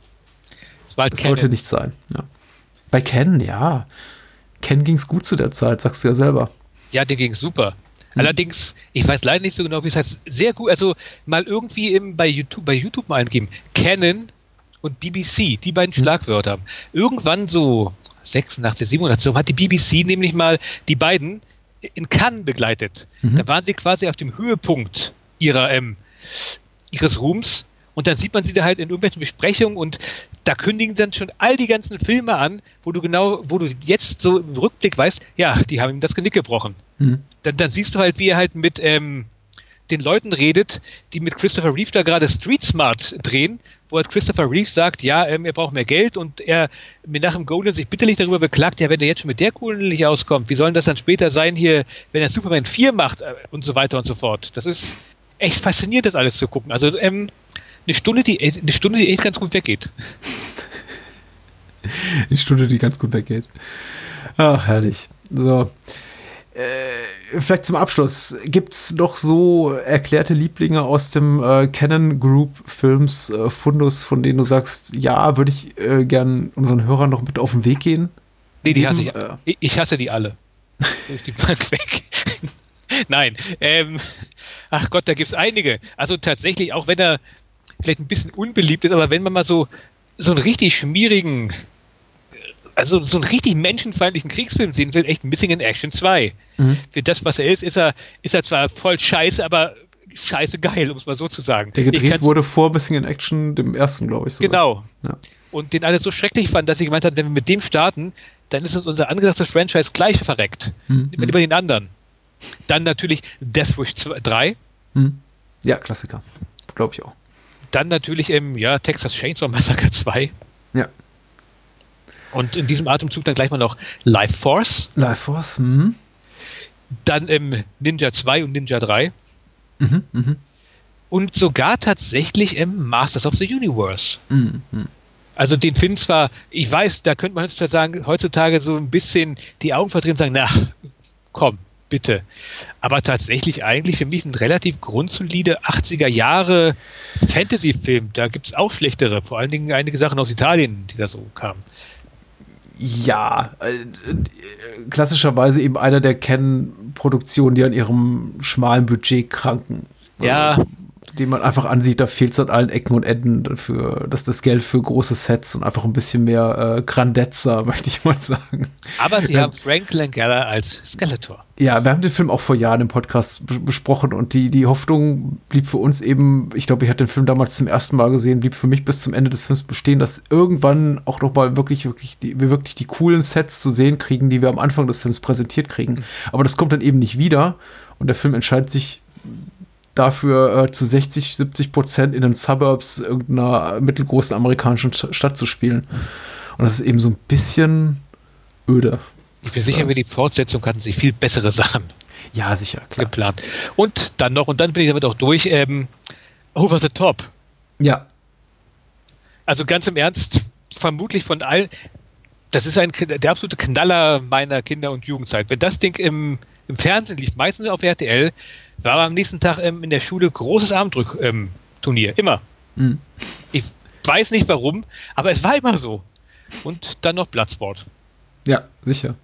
das, halt das sollte nicht sein. Ja. Bei Ken, ja. Ken ging es gut zu der Zeit, sagst du ja selber. Ja, dir ging es super. Hm. Allerdings, ich weiß leider nicht so genau, wie es heißt. Sehr gut, also mal irgendwie im, bei, YouTube, bei YouTube mal eingeben. Canon und BBC, die beiden hm. Schlagwörter. Irgendwann so 86, 87 hat die BBC nämlich mal die beiden in Cannes begleitet. Mhm. Da waren sie quasi auf dem Höhepunkt ihrer, ähm, ihres Ruhms und dann sieht man sie da halt in irgendwelchen Besprechungen und da kündigen dann schon all die ganzen Filme an, wo du genau, wo du jetzt so im Rückblick weißt, ja, die haben ihm das Genick gebrochen. Mhm. Dann, dann, siehst du halt, wie er halt mit ähm, den Leuten redet, die mit Christopher Reeve da gerade Street Smart drehen, wo halt Christopher Reeve sagt, ja, ähm, er braucht mehr Geld und er mit nach dem Golden sich bitterlich darüber beklagt, ja, wenn er jetzt schon mit der Kohle nicht auskommt, wie soll das dann später sein hier, wenn er Superman 4 macht äh, und so weiter und so fort. Das ist echt faszinierend, das alles zu gucken. Also ähm, eine Stunde, die eine Stunde, die echt ganz gut weggeht. eine Stunde, die ganz gut weggeht. Ach, herrlich. So. Äh, vielleicht zum Abschluss. Gibt es noch so erklärte Lieblinge aus dem äh, Canon Group Films äh, Fundus, von denen du sagst, ja, würde ich äh, gern unseren Hörern noch mit auf den Weg gehen? Nee, die hasse ich. Äh, ich hasse die alle. Durch die Bank weg. Nein. Ähm, ach Gott, da gibt es einige. Also tatsächlich, auch wenn er vielleicht ein bisschen unbeliebt ist, aber wenn man mal so, so einen richtig schmierigen, also so einen richtig menschenfeindlichen Kriegsfilm sehen will, echt Missing in Action 2. Mhm. Für das, was er ist, ist er, ist er zwar voll scheiße, aber scheiße geil, um es mal so zu sagen. Der gedreht wurde vor Missing in Action, dem ersten, glaube ich. Sogar. Genau. Ja. Und den alle so schrecklich fanden, dass sie gemeint haben, wenn wir mit dem starten, dann ist uns unser angesagtes Franchise gleich verreckt. Mhm. Über den anderen. Dann natürlich Death Wish 3. Mhm. Ja, Klassiker. Glaube ich auch. Dann natürlich im ja, Texas Chainsaw Massacre 2. Ja. Und in diesem Atemzug dann gleich mal noch Life Force. Life Force, mhm. Dann im Ninja 2 und Ninja 3. Mhm, mh. Und sogar tatsächlich im Masters of the Universe. Mhm. Also den Film zwar, ich weiß, da könnte man heutzutage sagen, heutzutage so ein bisschen die Augen verdrehen und sagen, na, komm, bitte. Aber tatsächlich eigentlich für mich ein relativ grundsolide 80er Jahre Fantasy-Film. Da gibt es auch schlechtere, vor allen Dingen einige Sachen aus Italien, die da so kamen. Ja, äh, klassischerweise eben einer der Ken-Produktionen, die an ihrem schmalen Budget kranken. Ja, den man einfach ansieht, da fehlt es an allen Ecken und Enden dafür, dass das Geld für große Sets und einfach ein bisschen mehr äh, Grandezza, möchte ich mal sagen. Aber sie ja. haben Frank Langella als Skeletor. Ja, wir haben den Film auch vor Jahren im Podcast besprochen und die, die Hoffnung blieb für uns eben, ich glaube, ich hatte den Film damals zum ersten Mal gesehen, blieb für mich bis zum Ende des Films bestehen, dass irgendwann auch noch mal wirklich, wirklich, die, wir wirklich die coolen Sets zu sehen kriegen, die wir am Anfang des Films präsentiert kriegen. Mhm. Aber das kommt dann eben nicht wieder und der Film entscheidet sich dafür äh, zu 60, 70 Prozent in den Suburbs irgendeiner mittelgroßen amerikanischen Stadt zu spielen. Und das ist eben so ein bisschen öde. Ich bin sicher, für die Fortsetzung hatten sie viel bessere Sachen. Ja, sicher, klar. Geplant. Und dann noch, und dann bin ich damit auch durch, ähm, Over the Top. Ja. Also ganz im Ernst, vermutlich von allen, das ist ein, der absolute Knaller meiner Kinder- und Jugendzeit. Wenn das Ding im, im Fernsehen lief, meistens auf RTL, war am nächsten Tag ähm, in der Schule großes Armdrück-Turnier. Ähm, immer. Mhm. Ich weiß nicht warum, aber es war immer so. Und dann noch Bloodsport. Ja, sicher.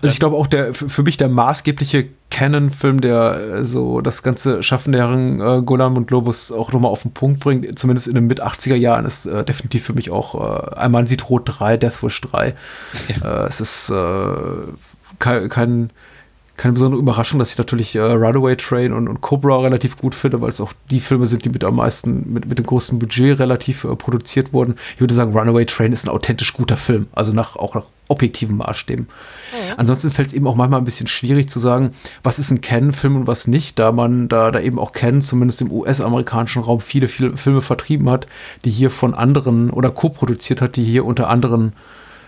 Also ich glaube auch der für mich der maßgebliche Canon-Film, der äh, so das ganze Schaffen der Herren äh, Golan und Globus auch nochmal auf den Punkt bringt, zumindest in den Mit-80er Jahren, ist äh, definitiv für mich auch äh, Ein Mann sieht Rot 3, Deathwish 3. Ja. Äh, es ist äh, kein, kein keine besondere Überraschung, dass ich natürlich äh, Runaway Train und, und, Cobra relativ gut finde, weil es auch die Filme sind, die mit am meisten, mit, mit dem größten Budget relativ äh, produziert wurden. Ich würde sagen, Runaway Train ist ein authentisch guter Film, also nach, auch nach objektiven Maßstäben. Ja. Ansonsten fällt es eben auch manchmal ein bisschen schwierig zu sagen, was ist ein Canon-Film und was nicht, da man da, da eben auch Canon zumindest im US-amerikanischen Raum viele, viele Filme vertrieben hat, die hier von anderen oder co-produziert hat, die hier unter anderen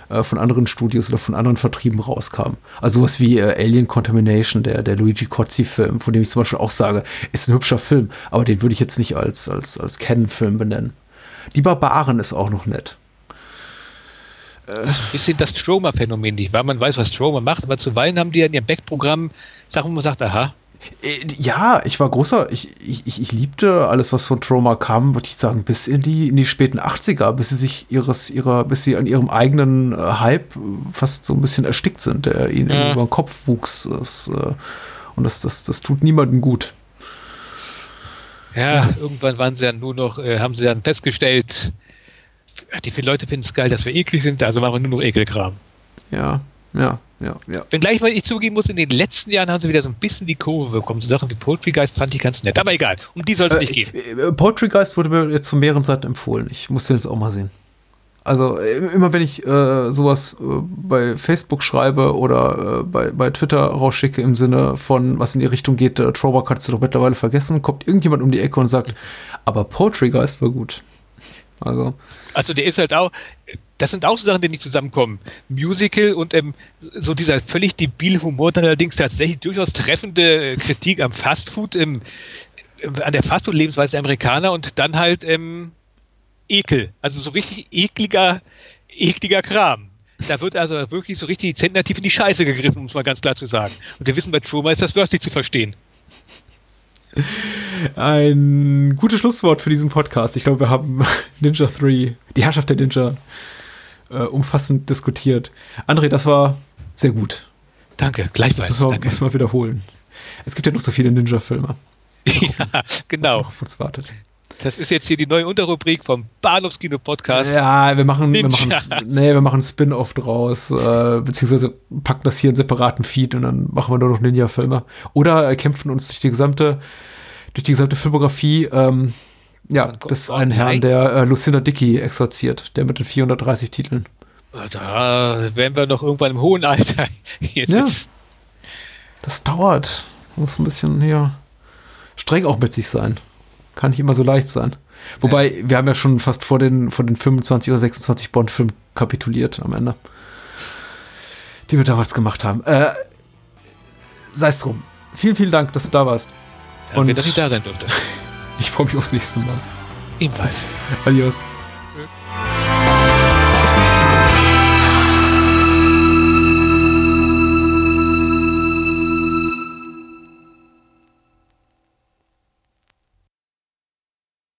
äh, von anderen Studios oder von anderen Vertrieben rauskam. Also sowas wie äh, Alien Contamination, der, der Luigi Cozzi-Film, von dem ich zum Beispiel auch sage, ist ein hübscher Film, aber den würde ich jetzt nicht als, als, als Canon-Film benennen. Die Barbaren ist auch noch nett. Das ist ein bisschen das Stromer-Phänomen nicht, weil man weiß, was Stromer macht, aber zuweilen haben die ja in ihrem Backprogramm Sachen, wo man sagt, aha, äh, ja, ich war großer, ich, ich, ich liebte alles, was von Trauma kam, würde ich sagen, bis in die, in die späten 80er, bis sie sich ihres, ihrer, bis sie an ihrem eigenen äh, Hype fast so ein bisschen erstickt sind, der ihnen ja. über den Kopf wuchs. Das, äh, und das, das, das tut niemandem gut. Ja, ja, irgendwann waren sie dann nur noch, äh, haben sie dann festgestellt, die viele Leute finden es geil, dass wir eklig sind, also machen wir nur noch Ekelkram. Ja, ja, ja, ja. Wenngleich mal ich zugeben muss, in den letzten Jahren haben sie wieder so ein bisschen die Kurve bekommen. So Sachen wie Poultrygeist fand ich ganz nett. Aber egal, um die soll es äh, nicht gehen. Äh, Poultrygeist wurde mir jetzt von mehreren Seiten empfohlen. Ich muss den jetzt auch mal sehen. Also äh, immer wenn ich äh, sowas äh, bei Facebook schreibe oder äh, bei, bei Twitter rausschicke im Sinne von, was in die Richtung geht, äh, Throwback kannst du doch mittlerweile vergessen, kommt irgendjemand um die Ecke und sagt, aber Poultrygeist war gut. Also. Also der ist halt auch, das sind auch so Sachen, die nicht zusammenkommen. Musical und ähm, so dieser völlig debile Humor, dann allerdings tatsächlich durchaus treffende Kritik am Fastfood, ähm, an der Fastfood-Lebensweise der Amerikaner und dann halt ähm, Ekel. Also so richtig ekliger, ekliger Kram. Da wird also wirklich so richtig zentnertief in die Scheiße gegriffen, um es mal ganz klar zu sagen. Und wir wissen, bei Truma ist das wörtlich zu verstehen. Ein gutes Schlusswort für diesen Podcast. Ich glaube, wir haben Ninja 3, die Herrschaft der Ninja, äh, umfassend diskutiert. André, das war sehr gut. Danke, gleichfalls. Das müssen wir, danke. müssen wir wiederholen. Es gibt ja noch so viele Ninja-Filme. Ja, genau. Was auf uns wartet. Das ist jetzt hier die neue Unterrubrik vom Bahnhofskino-Podcast. Ja, wir machen, wir machen, nee, wir machen Spin-off draus, äh, beziehungsweise packen das hier in separaten Feed und dann machen wir nur noch Ninja-Filme. Oder kämpfen uns durch die gesamte, durch die gesamte Filmografie ähm, ja, das ist ein Herrn, der äh, Lucinda Dickey exorziert, der mit den 430 Titeln. Da wären wir noch irgendwann im hohen Alter. Jetzt ja. Das dauert. Muss ein bisschen hier streng auch mit sich sein. Kann nicht immer so leicht sein. Wobei, ja. wir haben ja schon fast vor den, vor den 25 oder 26 Bond-Filmen kapituliert am Ende. Die wir damals gemacht haben. Äh, Sei es drum. Vielen, vielen Dank, dass du da warst. Danke, Und dass ich da sein durfte. Ich freue mich aufs nächste Mal. Ebenfalls. Adios.